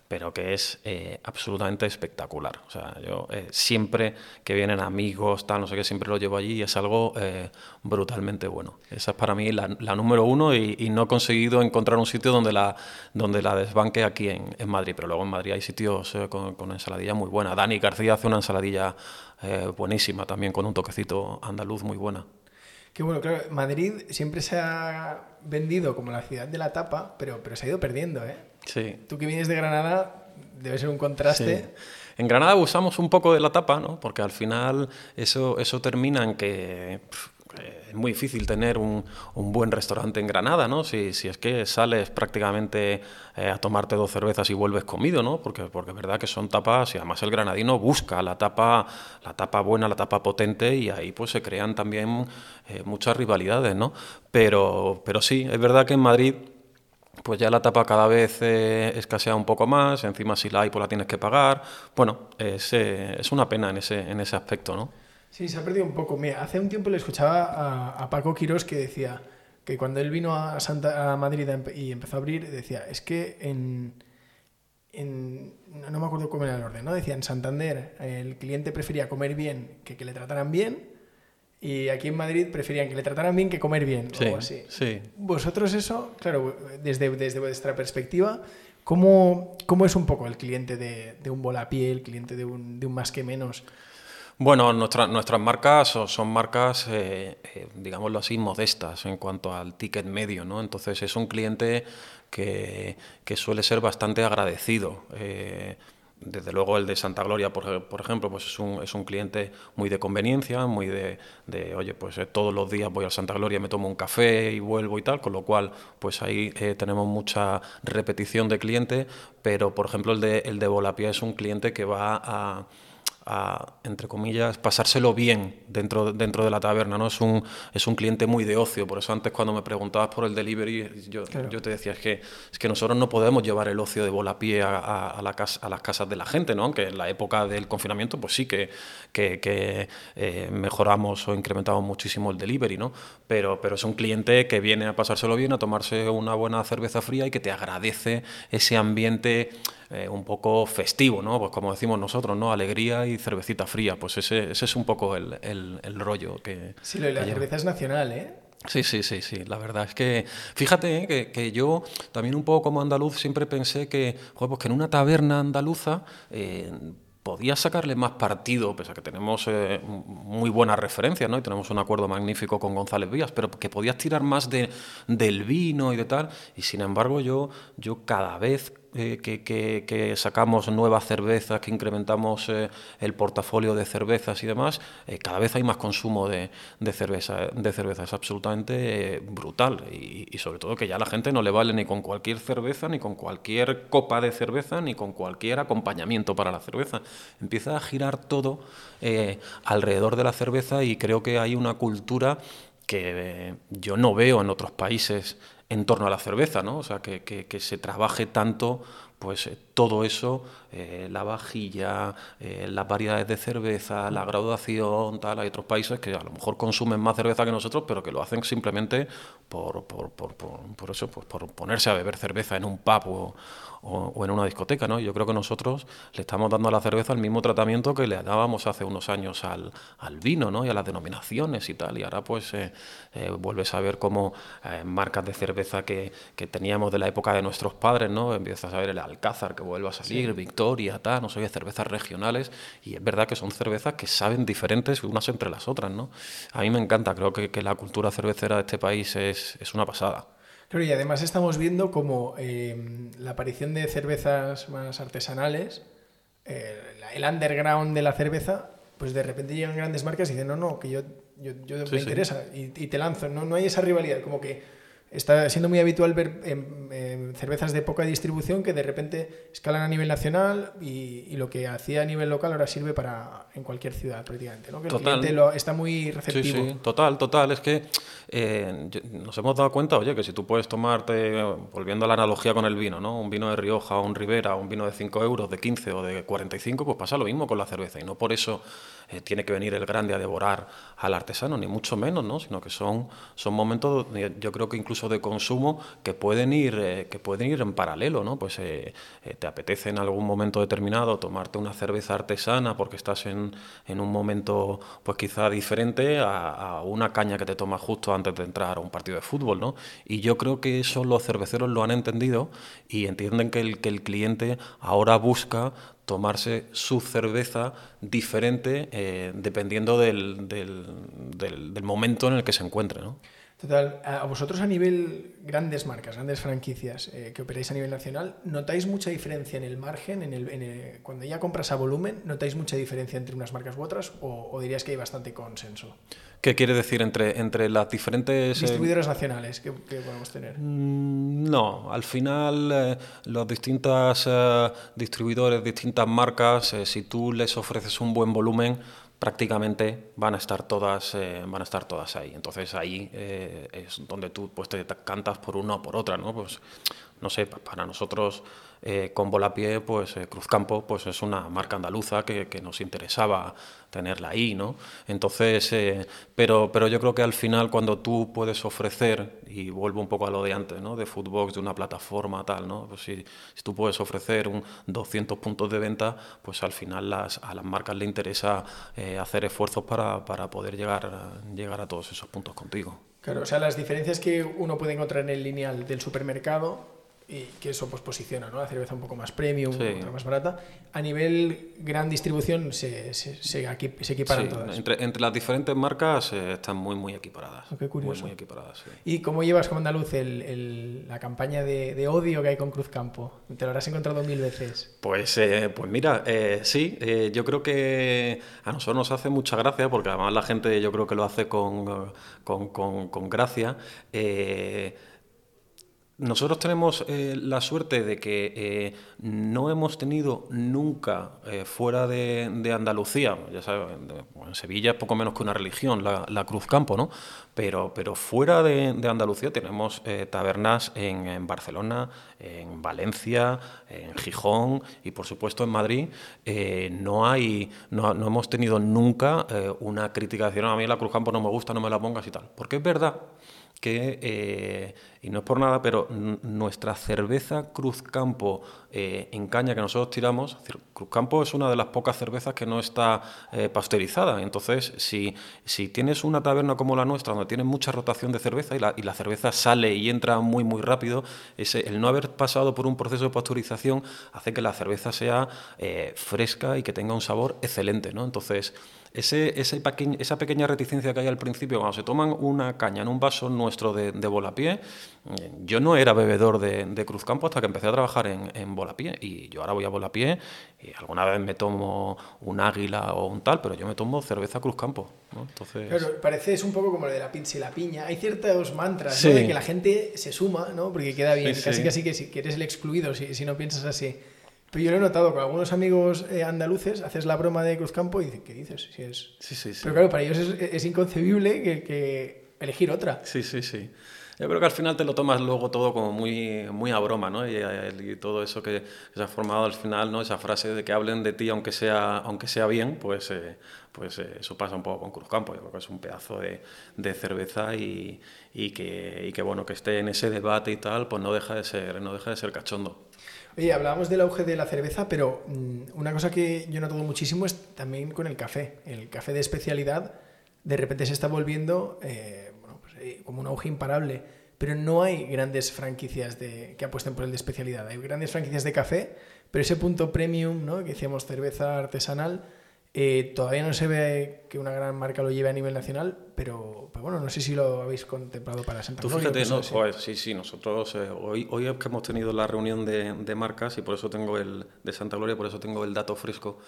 pero que es eh, absolutamente espectacular. O sea, yo eh, siempre que vienen amigos, tal, no sé qué, siempre lo llevo allí y es algo eh, brutalmente bueno. Esa es para mí la, la número uno y, y, no he conseguido encontrar un sitio donde la, donde la desbanque aquí en, en Madrid, pero luego en Madrid hay sitios eh, con, con, ensaladilla muy buena. Dani García hace una ensaladilla eh, buenísima también con un toquecito andaluz muy buena. Que bueno, claro, Madrid siempre se ha vendido como la ciudad de la tapa, pero, pero se ha ido perdiendo, ¿eh? Sí. Tú que vienes de Granada, debe ser un contraste. Sí. en Granada usamos un poco de la tapa, ¿no? Porque al final eso, eso termina en que eh, es muy difícil tener un, un, buen restaurante en Granada, ¿no? Si, si es que sales prácticamente eh, a tomarte dos cervezas y vuelves comido, ¿no? Porque, porque es verdad que son tapas y además el granadino busca la tapa, la tapa buena, la tapa potente y ahí pues se crean también eh, muchas rivalidades, ¿no? Pero, pero sí, es verdad que en Madrid pues ya la tapa cada vez eh, escasea un poco más, encima si la hay pues la tienes que pagar. Bueno, es, eh, es una pena en ese, en ese aspecto, ¿no? Sí, se ha perdido un poco. Mira, hace un tiempo le escuchaba a, Paco Quirós que decía que cuando él vino a, Santa, a Madrid y empezó a abrir, decía, es que en, en, no me acuerdo cómo era el orden, ¿no? Decía, en Santander el cliente prefería comer bien que que le trataran bien y aquí en Madrid preferían que le trataran bien que comer bien, sí, o así. Sí. Vosotros eso, claro, desde, desde vuestra perspectiva, ¿cómo, ¿cómo es un poco el cliente de, de un Volapié, el cliente de un, de un Más que Menos? Bueno, nuestra, nuestras marcas son, son marcas, eh, eh, digámoslo así, modestas en cuanto al ticket medio, ¿no? Entonces es un cliente que, que suele ser bastante agradecido. Eh, desde luego el de Santa Gloria, por, ejemplo, pues es un, es un cliente muy de conveniencia, muy de, de oye, pues eh, todos los días voy a Santa Gloria, me tomo un café y vuelvo y tal, con lo cual, pues ahí eh, tenemos mucha repetición de cliente, pero por ejemplo el de, el de Volapia es un cliente que va a a, entre comillas, pasárselo bien dentro, dentro de la taberna, ¿no? Es un, es un cliente muy de ocio, por eso antes cuando me preguntabas por el delivery, yo, claro. yo te decía, es que, es que nosotros no podemos llevar el ocio de volapié a, a, a, la casa, a las casas de la gente, ¿no? Aunque en la época del confinamiento, pues sí que, que, que eh, mejoramos o incrementamos muchísimo el delivery, ¿no? Pero, pero es un cliente que viene a pasárselo bien, a tomarse una buena cerveza fría y que te agradece ese ambiente eh, un poco festivo, ¿no? Pues como decimos nosotros, ¿no? Alegría y cervecita fría, pues ese, ese es un poco el, el, el rollo que... Sí, lo de la que cerveza es nacional, ¿eh? Sí, sí, sí, sí. La verdad es que, fíjate ¿eh? que, que, yo también un poco como andaluz siempre pensé que, joder, pues que en una taberna andaluza eh, podía sacarle más partido, pese a que tenemos eh, muy buenas referencias, ¿no? Y tenemos un acuerdo magnífico con González Vías, pero que podías tirar más de, del vino y de tal. Y sin embargo, yo, yo cada vez eh, que, sacamos nuevas cervezas, que incrementamos eh, el portafolio de cervezas y demás, eh, cada vez hay más consumo de, de, cerveza, de cerveza. Es absolutamente brutal. Y, y, sobre todo que ya la gente no le vale ni con cualquier cerveza, ni con cualquier copa de cerveza, ni con cualquier acompañamiento para la cerveza. Empieza a girar todo alrededor de la cerveza y creo que hay una cultura que yo no veo en otros países en torno a la cerveza, ¿no? O sea, que, que, que se trabaje tanto pues todo eso, eh, la vajilla, eh, las variedades de cerveza, la graduación, tal, hay otros países que a lo mejor consumen más cerveza que nosotros, pero que lo hacen simplemente por, por, por, por eso, pues por ponerse a beber cerveza en un pub o, en una discoteca, ¿no? Yo creo que nosotros le estamos dando a la cerveza el mismo tratamiento que le dábamos hace unos años al, al vino, ¿no? Y a las denominaciones y tal, y ahora pues eh, eh, vuelves a ver como eh, marcas de cerveza que, que, teníamos de la época de nuestros padres, ¿no? Empiezas a ver el Alcázar que vuelve a salir, sí. Victoria, tal, no sé, cervezas regionales, y es verdad que son cervezas que saben diferentes unas entre las otras, ¿no? A mí me encanta, creo que, que la cultura cervecera de este país es, es una pasada. Claro, y además estamos viendo como eh, la aparición de cervezas más artesanales, eh, el underground de la cerveza, pues de repente llegan grandes marcas y dicen, no, no, que yo, yo, yo sí, me sí. interesa y, y, te lanzo. No, no hay esa rivalidad, como que está siendo muy habitual ver eh, eh, cervezas de poca distribución que de repente escalan a nivel nacional y, y, lo que hacía a nivel local ahora sirve para en cualquier ciudad prácticamente. ¿no? Que total. el cliente lo, está muy receptivo. Sí, sí, total, total. Es que eh, nos hemos dado cuenta, oye, que si tú puedes tomarte, volviendo a la analogía con el vino, ¿no? un vino de Rioja, un Ribera, un vino de 5 euros, de 15 o de 45, pues pasa lo mismo con la cerveza. Y no por eso eh, tiene que venir el grande a devorar al artesano, ni mucho menos, ¿no? sino que son, son momentos, yo creo que incluso de consumo, que pueden ir, eh, que pueden ir en paralelo. ¿no? Pues te apetece en algún momento determinado tomarte una cerveza artesana porque estás en, en un momento pues quizá diferente a, a, una caña que te tomas justo antes de entrar a un partido de fútbol. ¿no? Y yo creo que eso los cerveceros lo han entendido y entienden que el, cliente ahora busca tomarse su cerveza diferente eh, dependiendo del, del, momento en el que se encuentre. ¿no? Total, a vosotros a nivel grandes marcas, grandes franquicias eh, que operáis a nivel nacional, ¿notáis mucha diferencia en el margen? En el, cuando ya compras a volumen, ¿notáis mucha diferencia entre unas marcas u otras? ¿O, dirías que hay bastante consenso? ¿Qué quiere decir entre, entre las diferentes... Eh, Distribuidores nacionales que, podemos tener. Mm, no, al final eh, los distintos distribuidores, distintas marcas, si tú les ofreces un buen volumen, prácticamente van a estar todas eh, van a estar todas ahí. Entonces ahí eh, es donde tú pues te cantas por una o por otra no pues no sé para nosotros eh, con Volapié, pues eh, Cruzcampo pues es una marca andaluza que, que, nos interesaba tenerla ahí, ¿no? Entonces, eh, pero, pero yo creo que al final cuando tú puedes ofrecer, y vuelvo un poco a lo de antes, ¿no? De Footbox, de una plataforma tal, ¿no? Pues si, si, tú puedes ofrecer un 200 puntos de venta, pues al final las, a las marcas le interesa hacer esfuerzos para, para poder llegar, llegar a todos esos puntos contigo. Claro, o sea, las diferencias que uno puede encontrar en el lineal del supermercado y que eso pues posiciona ¿no? la cerveza un poco más premium, otra más barata. A nivel gran distribución se, se, se, equiparan todas. Entre, entre, las diferentes marcas eh, están muy, muy equiparadas. Oh, qué curioso. Muy, equiparadas, ¿Y cómo llevas como andaluz el, el, la campaña de, de, odio que hay con Cruzcampo? ¿Te lo habrás encontrado mil veces? Pues, eh, pues mira, eh, sí, yo creo que a nosotros nos hace mucha gracia, porque además la gente yo creo que lo hace con, con, con, con gracia. Nosotros tenemos eh, la suerte de que eh, no hemos tenido nunca eh, fuera de, Andalucía, ya sabes, en Sevilla es poco menos que una religión, la, Cruz Campo, ¿no? Pero, pero fuera de, Andalucía tenemos tabernas en, Barcelona, en Valencia, en Gijón y por supuesto en Madrid. no hay, no, no, hemos tenido nunca una crítica de decir, no, a mí la Cruz Campo no me gusta, no me la pongas y tal. Porque es verdad que, y no es por nada, pero nuestra cerveza Cruzcampo eh, en caña que nosotros tiramos, Cruzcampo es una de las pocas cervezas que no está eh, pasteurizada. Entonces, si, si tienes una taberna como la nuestra, donde tienes mucha rotación de cerveza y la, y la cerveza sale y entra muy, muy rápido, ese, el no haber pasado por un proceso de pasteurización hace que la cerveza sea fresca y que tenga un sabor excelente. ¿no? Entonces, ese, esa pequeña reticencia que hay al principio, cuando se toman una caña en un vaso nuestro de, de volapié, yo no era bebedor de, de, Cruzcampo hasta que empecé a trabajar en, en volapié. Y yo ahora voy a volapié y alguna vez me tomo un águila o un tal, pero yo me tomo cerveza Cruzcampo. ¿no? Entonces... Pero parece es un poco como lo de la pizza y la piña. Hay ciertos mantras de que la gente se suma, ¿no? porque queda bien. casi, casi que, si, que eres el excluido si, si no piensas así. Pero yo lo he notado con algunos amigos eh, andaluces, haces la broma de Cruzcampo y dicen, ¿qué dices? Si es... Sí, sí, sí. Pero claro, para ellos es, es inconcebible que, que, elegir otra. Sí, sí, sí. Yo creo que al final te lo tomas luego todo como muy, muy a broma, ¿no? Y, todo eso que se ha formado al final, ¿no? Esa frase de que hablen de ti aunque sea, aunque sea bien, pues, eh, pues eh, eso pasa un poco con Cruzcampo. Yo creo que es un pedazo de, de cerveza y, y, que, y que, bueno, que esté en ese debate y tal, pues no deja de ser, no deja de ser cachondo. Oye, hablábamos del auge de la cerveza, pero mm, una cosa que yo he notado muchísimo es también con el café. El café de especialidad de repente se está volviendo eh, eh, como un auge imparable, pero no hay grandes franquicias de, que apuesten por el de especialidad. Hay grandes franquicias de café, pero ese punto premium, ¿no? que decíamos cerveza artesanal, eh, todavía no se ve que una gran marca lo lleve a nivel nacional, pero, bueno, no sé si lo habéis contemplado para Santa Tú fíjate, no, pues, sí, sí, nosotros eh, hoy, hoy es que hemos tenido la reunión de, de, marcas y por eso tengo el de Santa Gloria, por eso tengo el dato fresco.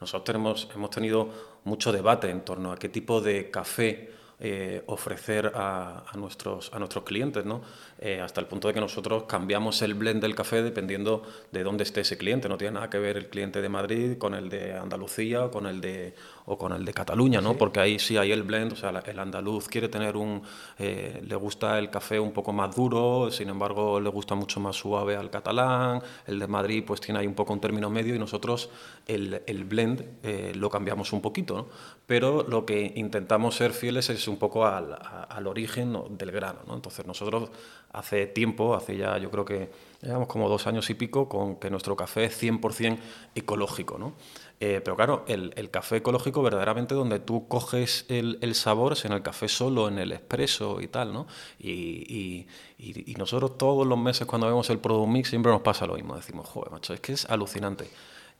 Nosotros tenemos, hemos tenido mucho debate en torno a qué tipo de café eh, ofrecer a, nuestros, a nuestros clientes, ¿no? Eh, hasta el punto de que nosotros cambiamos el blend del café dependiendo de dónde esté ese cliente. No tiene nada que ver el cliente de Madrid con el de Andalucía o con el de, o con el de Cataluña, ¿no? porque ahí sí hay el blend, o sea, el andaluz quiere tener un... Eh, le gusta el café un poco más duro, sin embargo le gusta mucho más suave al catalán, el de Madrid pues tiene ahí un poco un término medio y nosotros el, el blend lo cambiamos un poquito, ¿no? pero lo que intentamos ser fieles es un poco al, al origen del grano. ¿no? Entonces nosotros hace tiempo, hace ya yo creo que llevamos como dos años y pico, con que nuestro café es 100% ecológico. ¿no? Eh, pero claro, el, el, café ecológico verdaderamente donde tú coges el, el, sabor es en el café solo, en el expreso y tal, ¿no? Y, y, nosotros todos los meses cuando vemos el Product Mix siempre nos pasa lo mismo. Decimos, joder, macho, es que es alucinante.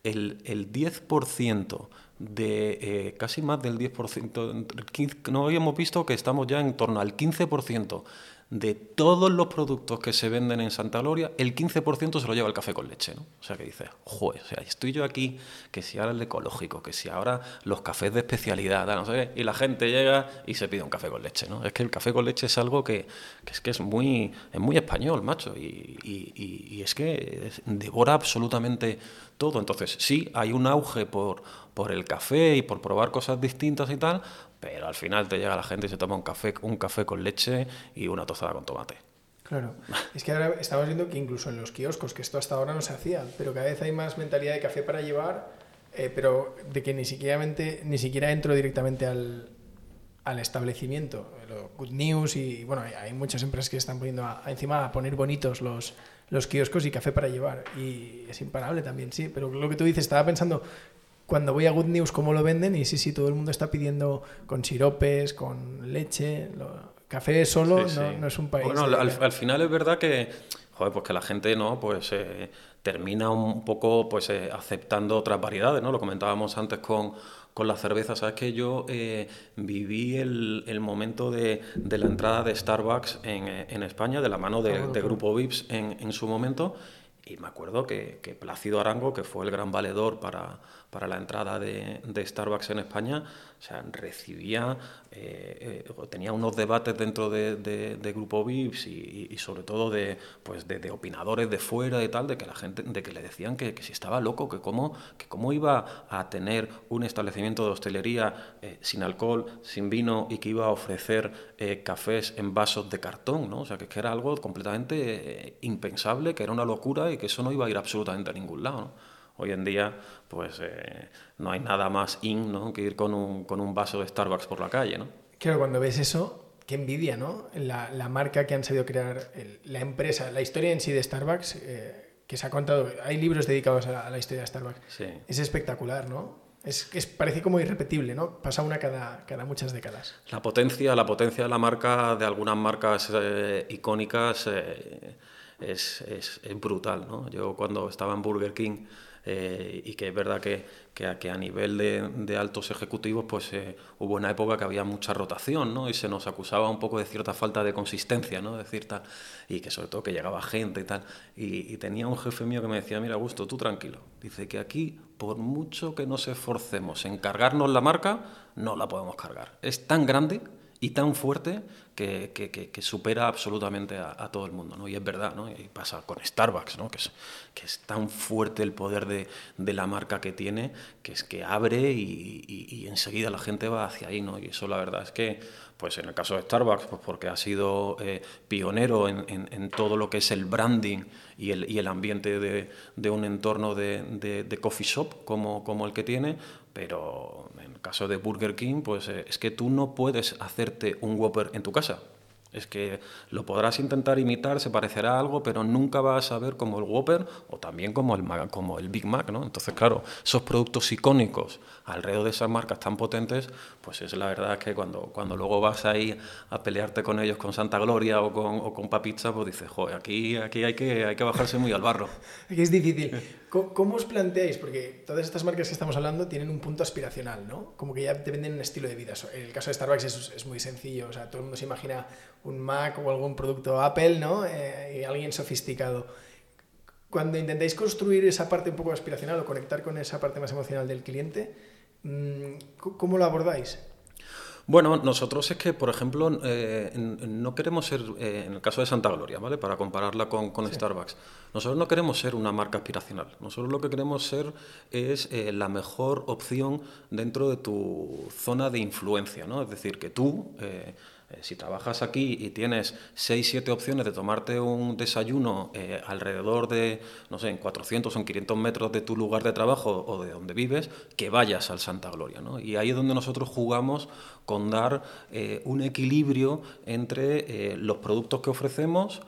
El, el 10% de eh, casi más del 10%, no habíamos visto que estamos ya en torno al 15% de todos los productos que se venden en Santa Gloria, el 15% se lo lleva el café con leche, ¿no? O sea, que dices, joder, o sea, estoy yo aquí, que si ahora el ecológico, que si ahora los cafés de especialidad, no sé, y la gente llega y se pide un café con leche, ¿no? Es que el café con leche es algo que, es, que es, muy, es muy español, macho, y, y es que devora absolutamente todo. Entonces, sí, hay un auge por, por el café y por probar cosas distintas y tal, pero al final te llega la gente y se toma un café, un café con leche y una tostada con tomate. Claro, es que ahora estamos viendo que incluso en los kioscos, que esto hasta ahora no se hacía, pero cada vez hay más mentalidad de café para llevar, eh, pero de que ni siquiera, ni siquiera entro directamente al, al establecimiento. Good News y bueno, hay muchas empresas que están poniendo encima a poner bonitos los, los kioscos y café para llevar. Y es imparable también, sí. Pero lo que tú dices, estaba pensando cuando voy a Good News cómo lo venden y sí, sí, todo el mundo está pidiendo con siropes, con leche. café solo No, es un país. Bueno, al, final es verdad que, joder, pues que la gente no, pues eh, termina un poco pues eh, aceptando otras variedades, ¿no? Lo comentábamos antes con, con la cerveza. Sabes que yo eh, viví el, el momento de, de, la entrada de Starbucks en, en España, de la mano de, de Grupo Vips en, en su momento. Y me acuerdo que, que, Plácido Arango, que fue el gran valedor para, para la entrada de, de, Starbucks en España, o sea, recibía, eh, eh, tenía unos debates dentro de, de Grupo VIPS y, y, sobre todo de, pues de, opinadores de fuera y tal, de que la gente, de que le decían que, que si estaba loco, que cómo, que cómo iba a tener un establecimiento de hostelería eh, sin alcohol, sin vino y que iba a ofrecer cafés en vasos de cartón, ¿no? O sea, que, que era algo completamente impensable, que era una locura y que eso no iba a ir absolutamente a ningún lado, ¿no? Hoy en día, pues eh, no hay nada más in ¿no? que ir con un, con un, vaso de Starbucks por la calle, ¿no? Claro, cuando ves eso, qué envidia, ¿no? La, la marca que han sabido crear, la empresa, la historia en sí de Starbucks, eh, que se ha contado, hay libros dedicados a, la historia de Starbucks. Sí. Es espectacular, ¿no? Es, es, parece como irrepetible, ¿no? Pasa una cada, cada muchas décadas. La potencia, la potencia de la marca, de algunas marcas eh, icónicas, es, es, es, brutal, ¿no? Yo cuando estaba en Burger King eh, y que es verdad que, que, a, que a nivel de, de, altos ejecutivos pues eh, hubo una época que había mucha rotación ¿no? y se nos acusaba un poco de cierta falta de consistencia, ¿no? decir tal, y que sobre todo que llegaba gente y tal. Y, y tenía un jefe mío que me decía, mira Augusto, tú tranquilo, dice que aquí por mucho que nos esforcemos en cargarnos la marca, no la podemos cargar. Es tan grande y tan fuerte que, que, que, supera absolutamente a, a, todo el mundo, ¿no? Y es verdad, ¿no? Y pasa con Starbucks, ¿no? Que es, que es tan fuerte el poder de, de la marca que tiene, que es que abre y, y, y, enseguida la gente va hacia ahí, ¿no? Y eso la verdad es que, pues en el caso de Starbucks, pues porque ha sido eh, pionero en, en, en, todo lo que es el branding y el, y el ambiente de, de un entorno de, de, coffee shop como, como el que tiene, pero caso de Burger King, pues eh, es que tú no puedes hacerte un Whopper en tu casa. Es que lo podrás intentar imitar, se parecerá a algo, pero nunca vas a ver como el Whopper o también como el, como el Big Mac, ¿no? Entonces, claro, esos productos icónicos alrededor de esas marcas tan potentes, pues es la verdad que cuando, cuando luego vas ahí a pelearte con ellos con Santa Gloria o con, o con Papizza, pues dices, joder, aquí, aquí hay, que, hay que bajarse muy al barro. Aquí es difícil. ¿Cómo, os planteáis? Porque todas estas marcas que estamos hablando tienen un punto aspiracional, ¿no? Como que ya te venden un estilo de vida. En el caso de Starbucks es, muy sencillo, o sea, todo el mundo se imagina un Mac o algún producto Apple, ¿no? Eh, alguien sofisticado. Cuando intentáis construir esa parte un poco aspiracional o conectar con esa parte más emocional del cliente, mm, ¿cómo lo abordáis? Bueno, nosotros es que, por ejemplo, eh, no queremos ser, eh, en el caso de Santa Gloria, ¿vale? Para compararla con, con sí. Starbucks, nosotros no queremos ser una marca aspiracional. Nosotros lo que queremos ser es eh, la mejor opción dentro de tu zona de influencia, ¿no? Es decir, que tú eh, si trabajas aquí y tienes 6, 7 opciones de tomarte un desayuno eh, alrededor de, no sé, en 400 o en 500 metros de tu lugar de trabajo o de donde vives, que vayas al Santa Gloria. ¿no? Y ahí es donde nosotros jugamos con dar eh, un equilibrio entre los productos que ofrecemos,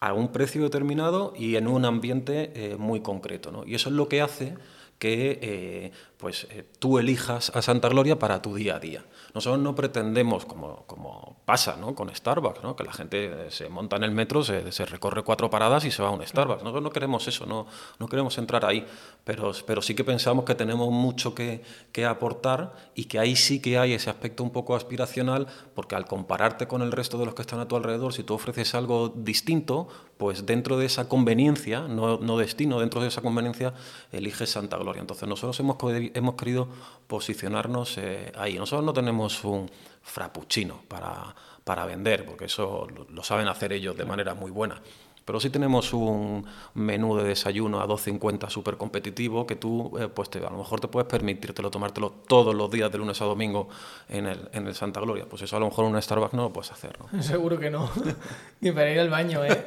a un precio determinado y en un ambiente muy concreto. ¿no? Y eso es lo que hace que eh, pues, eh, tú elijas a Santa Gloria para tu día a día. Nosotros no pretendemos, como, como pasa ¿no? con Starbucks, ¿no? que la gente se monta en el metro, se, se, recorre cuatro paradas y se va a un Starbucks. Nosotros no queremos eso, no, no queremos entrar ahí, pero, pero sí que pensamos que tenemos mucho que, que aportar y que ahí sí que hay ese aspecto un poco aspiracional, porque al compararte con el resto de los que están a tu alrededor, si tú ofreces algo distinto, pues dentro de esa conveniencia, no, no destino, dentro de esa conveniencia, eliges Santa Gloria. Entonces nosotros hemos, hemos querido posicionarnos eh, ahí. Nosotros no tenemos un frappuccino para, para vender, porque eso lo, saben hacer ellos de manera muy buena. Pero sí tenemos un menú de desayuno a 2.50 súper competitivo que tú, eh, pues a lo mejor te puedes permitírtelo, tomártelo todos los días de lunes a domingo en el, en el Santa Gloria. Pues eso a lo mejor en una Starbucks no lo puedes hacer. ¿no? Seguro que no. Ni para ir al baño. ¿eh?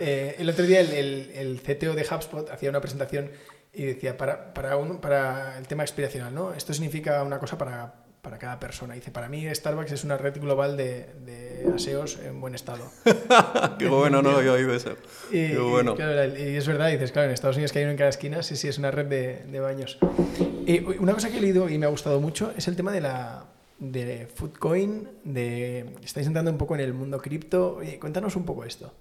eh el otro día el, el, el, CTO de HubSpot hacía una presentación y decía, para, para, un, para el tema expiracional, ¿no? Esto significa una cosa para para cada persona. Dice, para mí Starbucks es una red global de, de aseos en buen estado. Qué bueno, no había oído eso. Y, Qué bueno. Y, es verdad, dices, claro, en Estados Unidos que hay uno en cada esquina, sí, sí, es una red de, de baños. Y una cosa que he leído y me ha gustado mucho es el tema de la de Foodcoin, de estáis entrando un poco en el mundo cripto. Cuéntanos un poco esto.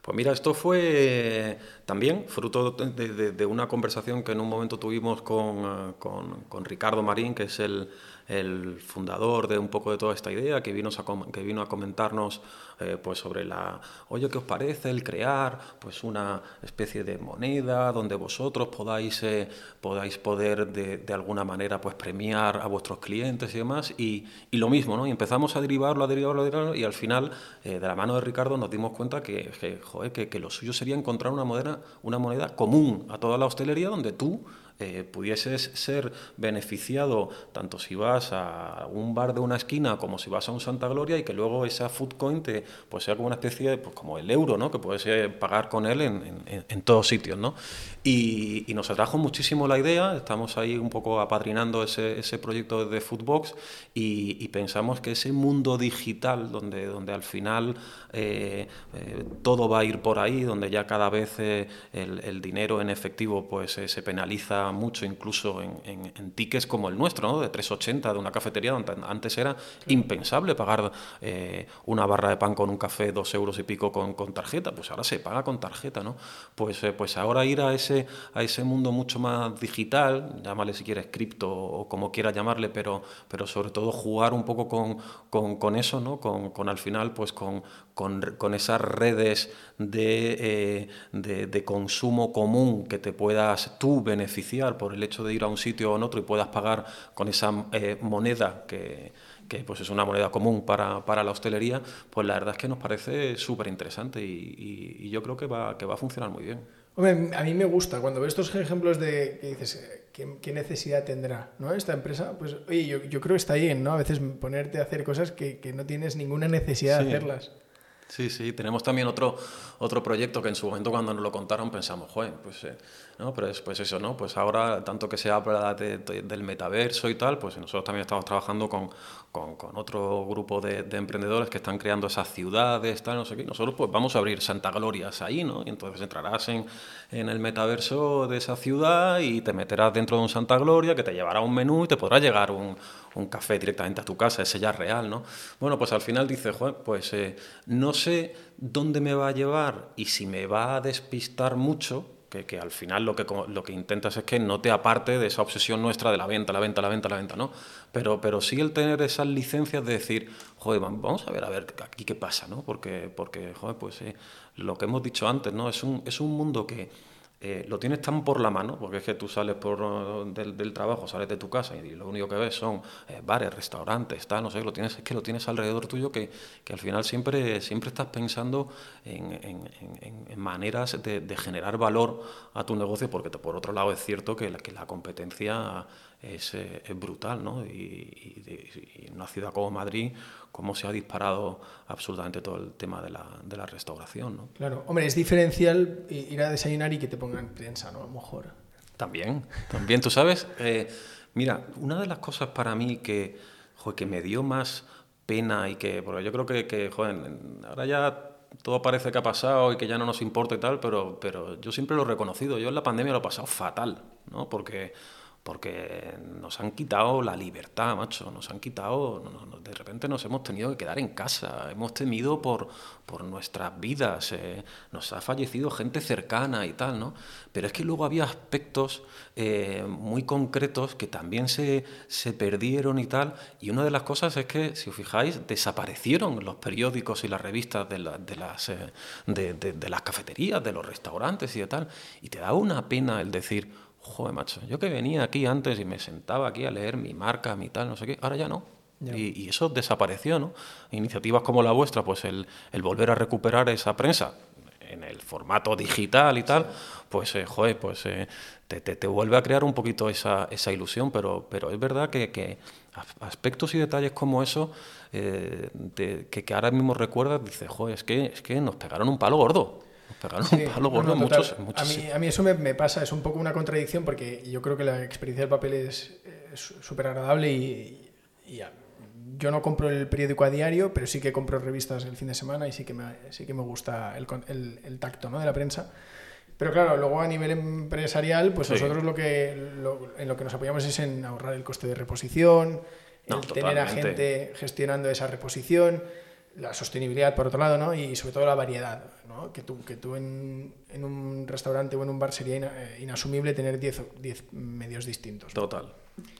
Pues mira, esto fue también fruto de, de, una conversación que en un momento tuvimos con, eh, con, con Ricardo Marín, que es el, el fundador de un poco de toda esta idea, que vino a, que vino a comentarnos eh, pues sobre la, oye, ¿qué os parece el crear pues una especie de moneda donde vosotros podáis, eh, podáis poder de, de, alguna manera pues premiar a vuestros clientes y demás? Y, y, lo mismo, ¿no? Y empezamos a derivarlo, a derivarlo, a derivarlo y al final, eh, de la mano de Ricardo, nos dimos cuenta que, que, que lo suyo sería encontrar una moneda, una moneda común a toda la hostelería donde tú eh, pudieses ser beneficiado tanto si vas a un bar de una esquina como si vas a un Santa Gloria y que luego esa food coin te, pues sea como una especie de, pues como el euro, ¿no? que puedes eh, pagar con él en, en, en todos sitios. ¿no? Y, y, nos atrajo muchísimo la idea, estamos ahí un poco apadrinando ese, ese proyecto de Foodbox y, y, pensamos que ese mundo digital donde, donde al final eh, todo va a ir por ahí, donde ya cada vez el, el, dinero en efectivo pues se penaliza mucho incluso en, en, en, tickets como el nuestro, ¿no? de 3,80 de una cafetería, donde antes era impensable pagar eh, una barra de pan con un café, dos euros y pico con, con tarjeta, pues ahora se paga con tarjeta, ¿no? Pues, eh, pues ahora ir a ese, a ese mundo mucho más digital, llámale si quieres cripto o como quieras llamarle, pero, pero sobre todo jugar un poco con, con, con eso, ¿no? Con, con al final, pues con, con, con esas redes de, eh, de, de, consumo común que te puedas tú beneficiar por el hecho de ir a un sitio o en otro y puedas pagar con esa eh, moneda que, que, pues es una moneda común para, para, la hostelería, pues la verdad es que nos parece súper interesante y, y, y, yo creo que va, que va a funcionar muy bien. Hombre, a mí me gusta cuando veo estos ejemplos de que dices, ¿qué, qué necesidad tendrá ¿no? esta empresa? Pues oye, yo, yo, creo que está bien, ¿no? A veces ponerte a hacer cosas que, que no tienes ninguna necesidad sí. de hacerlas. Sí, sí, tenemos también otro, otro proyecto que en su momento cuando nos lo contaron pensamos, joder, pues, eh, ¿no? Pero es, pues eso, ¿no? Pues ahora, tanto que se habla de, de, del metaverso y tal, pues nosotros también estamos trabajando con, con, con otro grupo de, de, emprendedores que están creando esas ciudades, tal, no sé qué. Nosotros pues vamos a abrir Santa Glorias ahí, ¿no? Y entonces entrarás en, en el metaverso de esa ciudad y te meterás dentro de un Santa Gloria que te llevará un menú y te podrá llegar un, un café directamente a tu casa, ese ya real, ¿no? Bueno, pues al final dices, joder, pues eh, no sé dónde me va a llevar y si me va a despistar mucho, que, que, al final lo que, lo que intentas es que no te aparte de esa obsesión nuestra de la venta, la venta, la venta, la venta, ¿no? Pero, pero sí el tener esas licencias de decir, joder, vamos a ver, a ver aquí qué pasa, ¿no? Porque, porque joder, pues eh, lo que hemos dicho antes, ¿no? Es un, es un mundo que eh, lo tienes tan por la mano, porque es que tú sales por, uh, del, trabajo, sales de tu casa y lo único que ves son eh, bares, restaurantes, tal, no sé, lo tienes, es que lo tienes alrededor tuyo que, que al final siempre, siempre estás pensando en, en, en, maneras de, generar valor a tu negocio, porque por otro lado es cierto que que la competencia es, eh, es brutal, ¿no? Y, y, de, y, en una ciudad como Madrid, cómo se ha disparado absolutamente todo el tema de la, de la restauración, ¿no? Claro, hombre, es diferencial ir a desayunar y que te pongan prensa, ¿no? A lo mejor. También, también, tú sabes, eh, mira, una de las cosas para mí que, que me dio más pena y que, porque yo creo que, que joder, ahora ya todo parece que ha pasado y que ya no nos importa y tal, pero, pero yo siempre lo he reconocido. Yo en la pandemia lo he pasado fatal, ¿no? Porque porque nos han quitado la libertad, macho, nos han quitado, de repente nos hemos tenido que quedar en casa, hemos temido por, por nuestras vidas, eh, nos ha fallecido gente cercana y tal, ¿no? Pero es que luego había aspectos eh, muy concretos que también se, se, perdieron y tal, y una de las cosas es que, si os fijáis, desaparecieron los periódicos y las revistas de, de las, eh, de las cafeterías, de los restaurantes y de tal, y te da una pena el decir, joder, macho, yo que venía aquí antes y me sentaba aquí a leer mi marca, mi tal, no sé qué, ahora ya no. Y, eso desapareció, ¿no? Iniciativas como la vuestra, pues el, volver a recuperar esa prensa en el formato digital y tal, pues, eh, joder, pues eh, te, te, vuelve a crear un poquito esa, esa ilusión, pero, pero es verdad que, que aspectos y detalles como eso, eh, que, que, ahora mismo recuerdas, dices, joder, es que, es que nos pegaron un palo gordo a, mí, eso me, pasa, es un poco una contradicción porque yo creo que la experiencia del papel es súper agradable y, yo no compro el periódico a diario, pero sí que compro revistas el fin de semana y sí que me, sí que me gusta el, el, tacto ¿no? de la prensa. Pero claro, luego a nivel empresarial, pues nosotros lo que, en lo que nos apoyamos es en ahorrar el coste de reposición, tener a gente gestionando esa reposición la sostenibilidad por otro lado, ¿no? Y sobre todo la variedad, ¿no? Que tú, que tú en, en un restaurante o en un bar sería eh, inasumible tener 10 medios distintos. Total,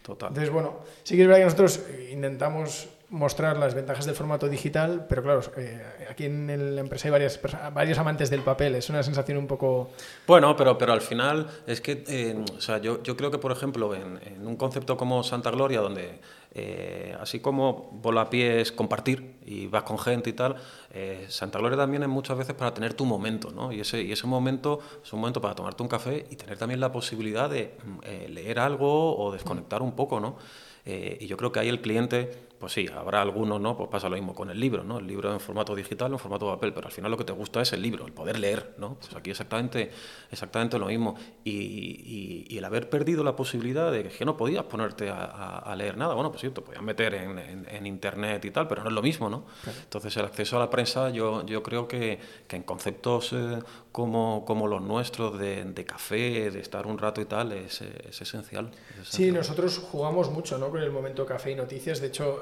total. Entonces, bueno, sí que es verdad que nosotros intentamos mostrar las ventajas del formato digital, pero claro, eh, aquí en la empresa hay varias, varios amantes del papel, es una sensación un poco... Bueno, pero, pero al final es que, eh, o sea, yo, yo, creo que, por ejemplo, en, en, un concepto como Santa Gloria, donde eh, así como Volapié es compartir y vas con gente y tal, eh, Santa Gloria también es muchas veces para tener tu momento, ¿no? Y ese, y ese momento es un momento para tomarte un café y tener también la posibilidad de mm, eh, leer algo o desconectar un poco, ¿no? y yo creo que ahí el cliente pues sí, habrá algunos, ¿no? Pues pasa lo mismo con el libro, ¿no? El libro en formato digital o en formato papel, pero al final lo que te gusta es el libro, el poder leer, ¿no? Pues aquí exactamente, exactamente lo mismo. Y, y, el haber perdido la posibilidad de que no podías ponerte a, leer nada, bueno, pues sí, te podías meter en, en, internet y tal, pero no es lo mismo, ¿no? Entonces el acceso a la prensa yo, yo creo que, que en conceptos eh, como, como los nuestros de, de, café, de estar un rato y tal, es, es, esencial, Sí, nosotros jugamos mucho, ¿no? Con el momento café y noticias, de hecho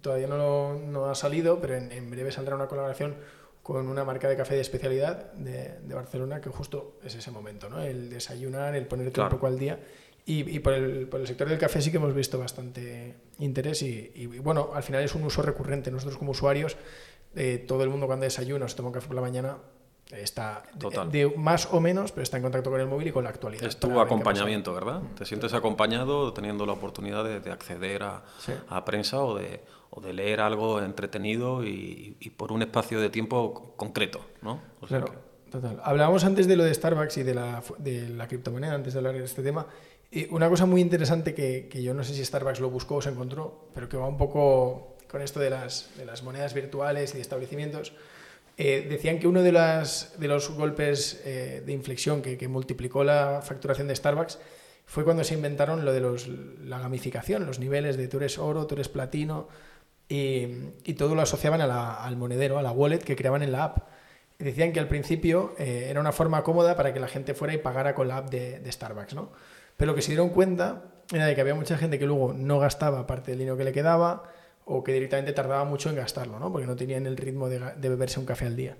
todavía no, no ha salido, pero en, breve saldrá una colaboración con una marca de café de especialidad de, de, Barcelona, que justo es ese momento, ¿no? El desayunar, el ponerte un poco al día. Y, y por, el, por, el, sector del café sí que hemos visto bastante interés y, y bueno, al final es un uso recurrente. Nosotros como usuarios, eh, todo el mundo cuando desayuna se toma un café por la mañana está de, más o menos, pero está en contacto con el móvil y con la actualidad. Es tu acompañamiento, ¿verdad? Te sientes acompañado teniendo la oportunidad de, de acceder a, a, prensa o de, o de leer algo entretenido y, por un espacio de tiempo concreto, ¿no? claro, total. Hablábamos antes de lo de Starbucks y de la, de la criptomoneda, antes de hablar de este tema. Y una cosa muy interesante que, que, yo no sé si Starbucks lo buscó o se encontró, pero que va un poco con esto de las, de las monedas virtuales y de establecimientos. Eh, decían que uno de, las, de los golpes eh, de inflexión que, multiplicó la facturación de Starbucks fue cuando se inventaron lo de los, la gamificación, los niveles de tú oro, tú platino, y, todo lo asociaban al monedero, a la wallet que creaban en la app. Decían que al principio eh, era una forma cómoda para que la gente fuera y pagara con la app de, Starbucks, ¿no? Pero lo que se dieron cuenta era de que había mucha gente que luego no gastaba parte del dinero que le quedaba o que directamente tardaba mucho en gastarlo, ¿no? Porque no tenían el ritmo de, beberse un café al día.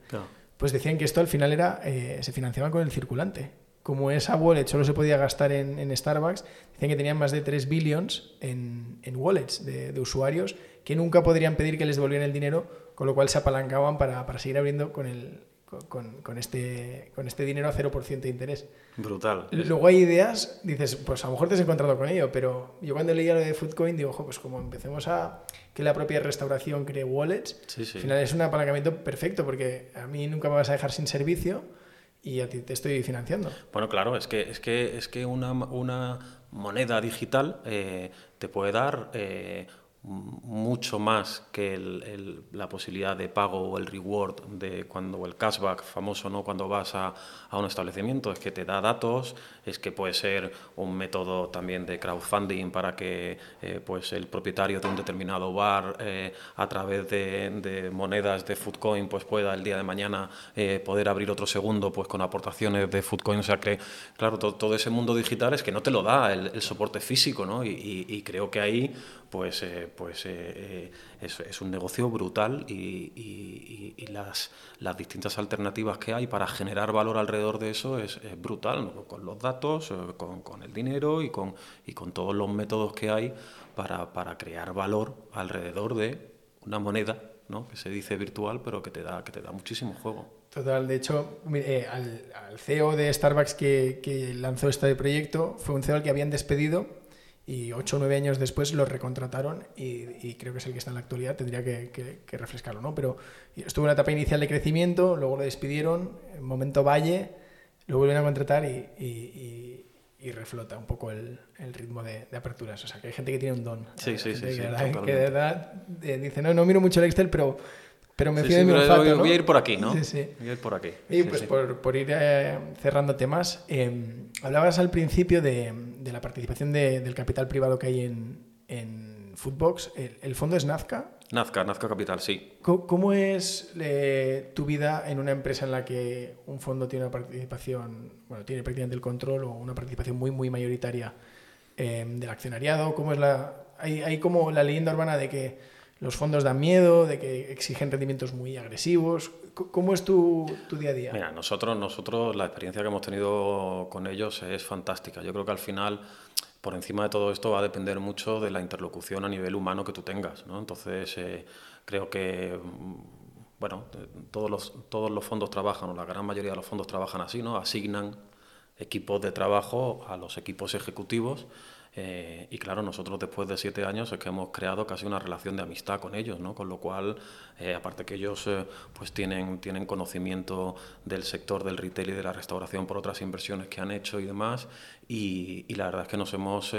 Pues decían que esto al final era eh, se financiaba con el circulante. Como esa wallet solo se podía gastar en, Starbucks, decían que tenían más de 3 billions en, wallets de, de usuarios que nunca podrían pedir que les devolvieran el dinero, con lo cual se apalancaban para, para seguir abriendo con, el, con, con, este, con este dinero a 0% de interés. Brutal. Luego hay ideas, dices, pues a lo mejor te has encontrado con ello, pero yo cuando leía lo de Foodcoin digo, ojo, pues como empecemos a que la propia restauración cree wallets, al final es un apalancamiento perfecto, porque a mí nunca me vas a dejar sin servicio y a ti te estoy financiando. Bueno, claro, es que, es que, es que una, una moneda digital eh, te puede dar... Eh, mucho más que la posibilidad de pago o el reward de cuando el cashback famoso no cuando vas a, a, un establecimiento es que te da datos es que puede ser un método también de crowdfunding para que eh, pues el propietario de un determinado bar eh, a través de, monedas de Foodcoin pues pueda el día de mañana eh, poder abrir otro segundo pues con aportaciones de Foodcoin o sea que claro todo, ese mundo digital es que no te lo da el, soporte físico ¿no? y, y creo que ahí pues, eh, pues eh, eh, es, un negocio brutal y, las, las, distintas alternativas que hay para generar valor alrededor de eso es, brutal, con los datos, con, el dinero y con, y con todos los métodos que hay para, para crear valor alrededor de una moneda ¿no? que se dice virtual, pero que te da, que te da muchísimo juego. Total, de hecho, al, al, CEO de Starbucks que, que lanzó este proyecto fue un CEO al que habían despedido y ocho o nueve años después lo recontrataron y, creo que es el que está en la actualidad, tendría que, refrescarlo, ¿no? Pero estuvo en una etapa inicial de crecimiento, luego lo despidieron, en momento valle, lo vuelven a contratar y, reflota un poco el, ritmo de, aperturas. O sea, que hay gente que tiene un don. Sí, sí, sí. Que, de verdad eh, dice, no, no miro mucho el Excel, pero pero me fío de mi olfato, voy, ¿no? voy, a ir por aquí, ¿no? Sí, sí. Voy a ir por aquí. Y pues por, por, ir eh, cerrando temas, eh, hablabas al principio de, de la participación de, del capital privado que hay en, en Foodbox. ¿El, ¿El, fondo es Nazca? Nazca, Nazca Capital, sí. ¿Cómo, es eh, tu vida en una empresa en la que un fondo tiene una participación, bueno, tiene prácticamente el control o una participación muy, muy mayoritaria del accionariado? ¿Cómo es la... Hay, hay como la leyenda urbana de que los fondos dan miedo, de que exigen rendimientos muy agresivos. ¿Cómo es tu, tu, día a día? Mira, nosotros, nosotros la experiencia que hemos tenido con ellos es fantástica. Yo creo que al final, por encima de todo esto, va a depender mucho de la interlocución a nivel humano que tú tengas. ¿no? Entonces, eh, creo que mm, bueno, todos los, todos los fondos trabajan, o la gran mayoría de los fondos trabajan así, ¿no? asignan equipos de trabajo a los equipos ejecutivos eh, y claro, nosotros después de siete años es que hemos creado casi una relación de amistad con ellos, ¿no? Con lo cual, eh, aparte que ellos pues tienen, tienen conocimiento del sector del retail y de la restauración por otras inversiones que han hecho y demás, y, la verdad es que nos hemos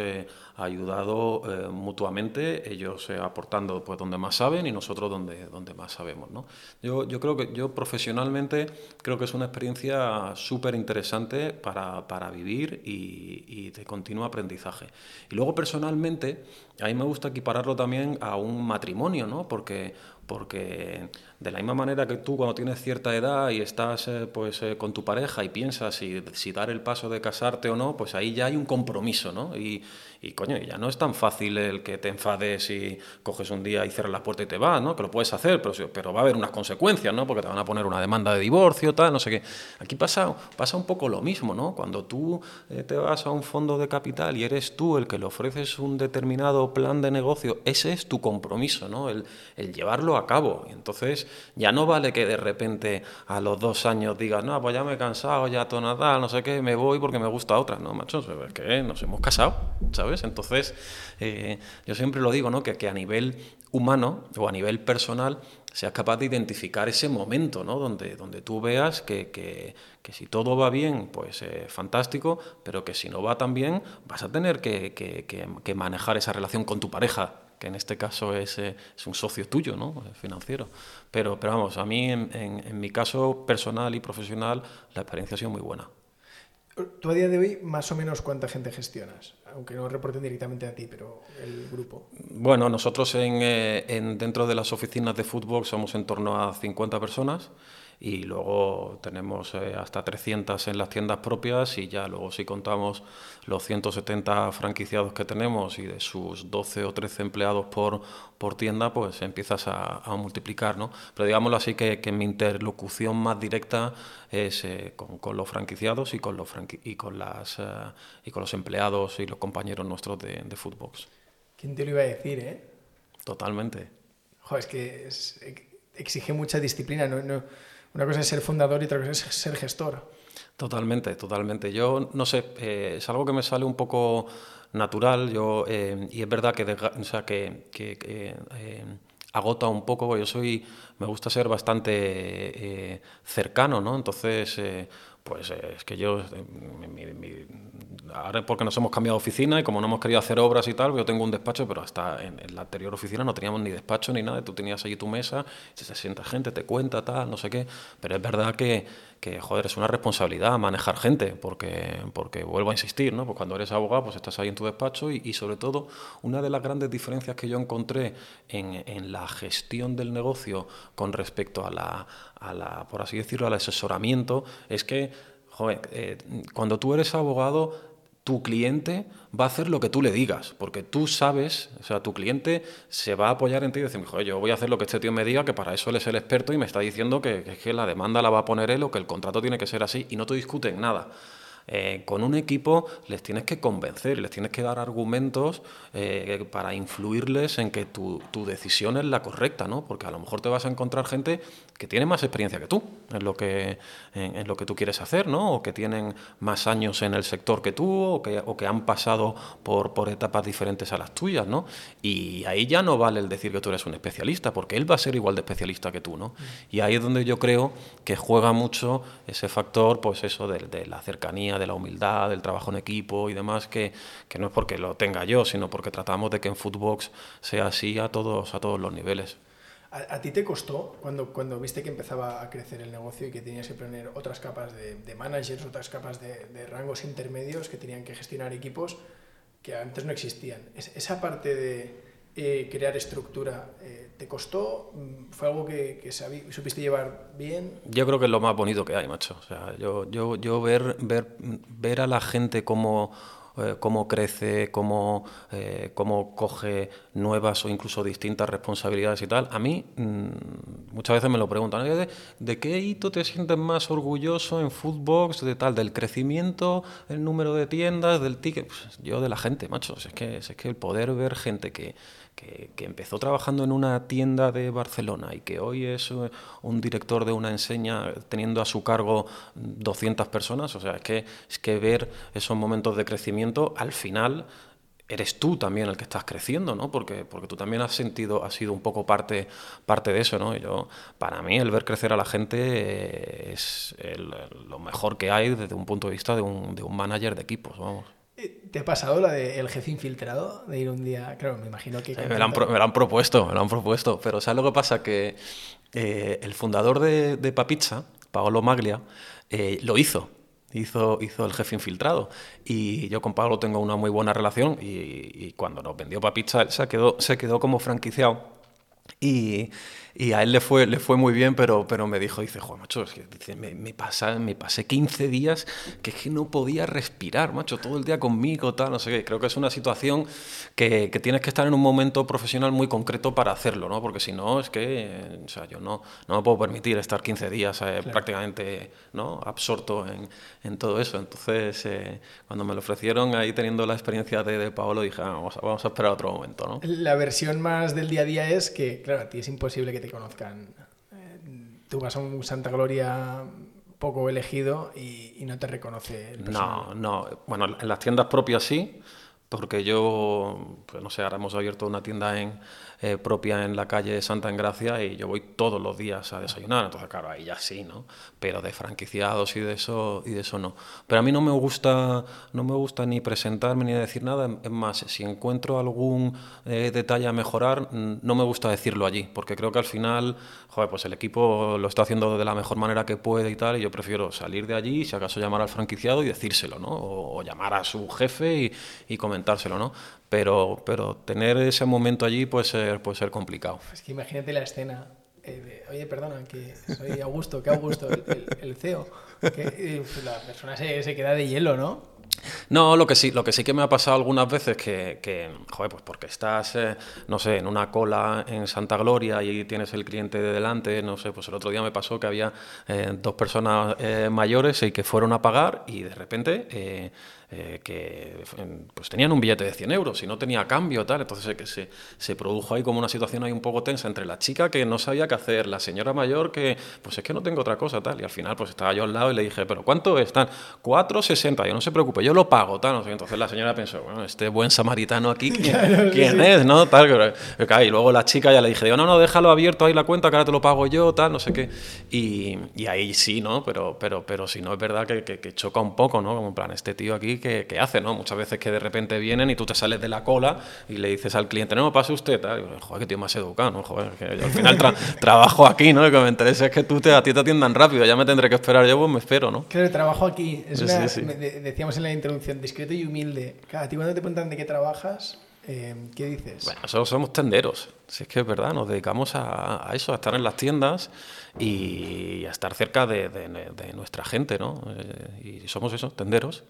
ayudado mutuamente, ellos aportando pues donde más saben y nosotros donde, donde más sabemos, ¿no? Yo, yo creo que yo profesionalmente creo que es una experiencia súper interesante para, para, vivir y, y de continuo aprendizaje. Y luego personalmente, a mí me gusta equipararlo también a un matrimonio, ¿no? Porque, porque de la misma manera que tú cuando tienes cierta edad y estás eh, pues, eh, con tu pareja y piensas si, si, dar el paso de casarte o no, pues ahí ya hay un compromiso, ¿no? Y, y coño, ya no es tan fácil el que te enfades y coges un día y cierras la puerta y te vas, ¿no? Que lo puedes hacer, pero, pero va a haber unas consecuencias, ¿no? Porque te van a poner una demanda de divorcio, tal, no sé qué. Aquí pasa, pasa un poco lo mismo, ¿no? Cuando tú eh, te vas a un fondo de capital y eres tú el que le ofreces un determinado plan de negocio, ese es tu compromiso, ¿no? El, el llevarlo a cabo. Entonces ya no vale que de repente a los dos años digas, no, pues ya me he cansado, ya todo nada, no sé qué, me voy porque me gusta otra. No, macho, es que nos hemos casado, ¿sabes? Entonces, eh, yo siempre lo digo, ¿no? Que, que, a nivel humano o a nivel personal seas capaz de identificar ese momento, ¿no? Donde, donde tú veas que, que, que si todo va bien, pues eh, fantástico, pero que si no va tan bien, vas a tener que, que manejar esa relación con tu pareja, que en este caso es, eh, es, un socio tuyo, ¿no? financiero. Pero, pero vamos, a mí en, en, en mi caso personal y profesional la experiencia ha sido muy buena. Tú a día de hoy, más o menos, ¿cuánta gente gestionas? Aunque no reporten directamente a ti, pero el grupo. Bueno, nosotros en, eh, en dentro de las oficinas de fútbol somos en torno a 50 personas y luego tenemos eh, hasta 300 en las tiendas propias y ya luego si contamos los 170 franquiciados que tenemos y de sus 12 o 13 empleados por, por tienda, pues empiezas a, a multiplicar, ¿no? Pero digámoslo así que, que mi interlocución más directa es eh, con, con, los franquiciados y con los, y, con las, eh, y con los empleados y los compañeros nuestros de, de Foodbox. ¿Quién te lo iba a decir, eh? Totalmente. Joder, es que es, exige mucha disciplina, no, no una cosa es ser fundador y otra cosa es ser gestor. Totalmente, totalmente. Yo no sé, eh, es algo que me sale un poco natural. Yo eh, y es verdad que, o sea, que, eh, agota un poco. Yo soy, me gusta ser bastante cercano, ¿no? Entonces, pues es que yo, mi, mi, ahora porque nos hemos cambiado de oficina y como no hemos querido hacer obras y tal, yo tengo un despacho, pero hasta en, la anterior oficina no teníamos ni despacho ni nada, tú tenías allí tu mesa, se sienta gente, te cuenta, tal, no sé qué, pero es verdad que, que joder, es una responsabilidad manejar gente, porque, porque vuelvo a insistir, ¿no? Pues cuando eres abogado, pues estás ahí en tu despacho y, sobre todo, una de las grandes diferencias que yo encontré en, en la gestión del negocio con respecto a la, a la, por así decirlo, al asesoramiento, es que, joder, eh, cuando tú eres abogado, tu cliente va a hacer lo que tú le digas, porque tú sabes, o sea, tu cliente se va a apoyar en ti y decir, joder, yo voy a hacer lo que este tío me diga, que para eso él es el experto y me está diciendo que, que la demanda la va a poner él o que el contrato tiene que ser así y no te discuten nada. Eh, con un equipo les tienes que convencer, les tienes que dar argumentos eh, para influirles en que tu, tu, decisión es la correcta, ¿no? Porque a lo mejor te vas a encontrar gente que tiene más experiencia que tú en lo que, en, lo que tú quieres hacer, ¿no? O que tienen más años en el sector que tú, o que, o que han pasado por, por etapas diferentes a las tuyas, ¿no? Y ahí ya no vale el decir que tú eres un especialista, porque él va a ser igual de especialista que tú, ¿no? Y ahí es donde yo creo que juega mucho ese factor, pues eso, de, de la cercanía, de la humildad, del trabajo en equipo y demás, que, que no es porque lo tenga yo, sino porque tratamos de que en Footbox sea así a todos, a todos los niveles. ¿A, ti te costó cuando, cuando viste que empezaba a crecer el negocio y que tenías que poner otras capas de, managers, otras capas de, rangos intermedios que tenían que gestionar equipos que antes no existían? Es, esa parte de eh, crear estructura, eh, ¿te costó? ¿Fue algo que, que supiste llevar bien? Yo creo que es lo más bonito que hay, macho. O sea, yo, yo, yo ver, ver, ver a la gente eh, cómo crece, cómo, eh, cómo coge nuevas o incluso distintas responsabilidades y tal. A mí mm, muchas veces me lo preguntan, ¿de, ¿de, qué hito te sientes más orgulloso en Footbox, de tal, del crecimiento, el número de tiendas, del ticket? Pues yo de la gente, macho. Es que, es que el poder ver gente que que, empezó trabajando en una tienda de Barcelona y que hoy es eh, un director de una enseña teniendo a su cargo 200 personas, o sea, es que, es que ver esos momentos de crecimiento al final eres tú también el que estás creciendo, ¿no? Porque, porque tú también has sentido, has sido un poco parte, parte de eso, ¿no? yo, para mí, el ver crecer a la gente eh, es lo mejor que hay desde un punto de vista de un, de un manager de equipos, vamos. ¿Te ha pasado la del jefe infiltrado? De ir un día, claro, me imagino que... me, lo han, me, lo han, propuesto, me lo han propuesto, pero ¿sabes lo que pasa? Que eh, el fundador de, de Papizza, Paolo Maglia, eh, lo hizo. Hizo, hizo el jefe infiltrado. Y yo con Paolo tengo una muy buena relación y, y cuando nos vendió Papizza, él se quedó, se quedó como franquiciado. Y, y a él le fue, le fue muy bien, pero, pero me dijo, dice, joder, macho, es que, dice, me, me, pasa, me pasé 15 días que es que no podía respirar, macho, todo el día conmigo, tal, no sé qué. Creo que es una situación que, que tienes que estar en un momento profesional muy concreto para hacerlo, ¿no? Porque si no, es que, o sea, yo no, no me puedo permitir estar 15 días eh, claro. prácticamente, ¿no? Absorto en, en todo eso. Entonces, eh, cuando me lo ofrecieron ahí teniendo la experiencia de, de Paolo, dije, ah, vamos, a, vamos a esperar otro momento, ¿no? La versión más del día a día es que, claro, a ti es imposible que te conozcan. Eh, tú vas a un Santa Gloria poco elegido y, y no te reconoce el personal. No, no. Bueno, en las tiendas propias sí, porque yo, pues no sé, ahora hemos abierto una tienda en, eh, propia en la calle Santa Engracia y yo voy todos los días a desayunar, entonces claro, ahí ya sí, ¿no? Pero de franquiciados y de eso y de eso no. Pero a mí no me gusta no me gusta ni presentarme ni decir nada, es más, si encuentro algún eh, detalle a mejorar, no me gusta decirlo allí, porque creo que al final, joder, pues el equipo lo está haciendo de la mejor manera que puede y tal, y yo prefiero salir de allí, si acaso llamar al franquiciado y decírselo, ¿no? O, llamar a su jefe y comentárselo, ¿no? Pero, pero tener ese momento allí puede ser, puede ser complicado. Es que imagínate la escena. Eh, de, Oye, perdona, que soy Augusto, ¿qué Augusto? El, el, el CEO. Que eh, la persona se, se, queda de hielo, ¿no? No, lo que sí, lo que sí que me ha pasado algunas veces que, que joder, pues porque estás, eh, no sé, en una cola en Santa Gloria y tienes el cliente de delante, no sé, pues el otro día me pasó que había eh, dos personas eh, mayores y que fueron a pagar y de repente eh, eh, que pues tenían un billete de 100 euros y no tenía cambio, tal. Entonces que se, se, produjo ahí como una situación ahí un poco tensa entre la chica que no sabía qué hacer, la señora mayor que, pues es que no tengo otra cosa, tal. Y al final, pues estaba yo al lado y le dije, ¿pero cuánto están? 4,60. Yo no se preocupe, yo lo pago tal, no sé. Entonces la señora pensó, bueno, este buen samaritano aquí, ¿quién, es, no? Tal, y luego la chica ya le dije, no, no, déjalo abierto ahí la cuenta, que ahora te lo pago yo, tal, no sé qué. Y, y ahí sí, ¿no? Pero, pero, pero si no, es verdad que, que, choca un poco, ¿no? Como en plan, este tío aquí, ¿qué, ¿qué, hace, no? Muchas veces que de repente vienen y tú te sales de la cola y le dices al cliente, no, pase usted, tal. Y, joder, qué tío más educado, ¿no? Joder, que yo al final trabajo aquí, ¿no? Y que me interesa es que tú te, a ti te atiendan rápido, ya me tendré que esperar yo, pues me espero, ¿no? Claro, trabajo aquí. Es una, decíamos en la introducción, discreto y humilde. Claro, a ti cuando te preguntan de qué trabajas, eh, ¿qué dices? Bueno, nosotros somos tenderos, si es que es verdad, nos dedicamos a, eso, a estar en las tiendas y a estar cerca de, nuestra gente, ¿no? Eh, y somos eso, tenderos,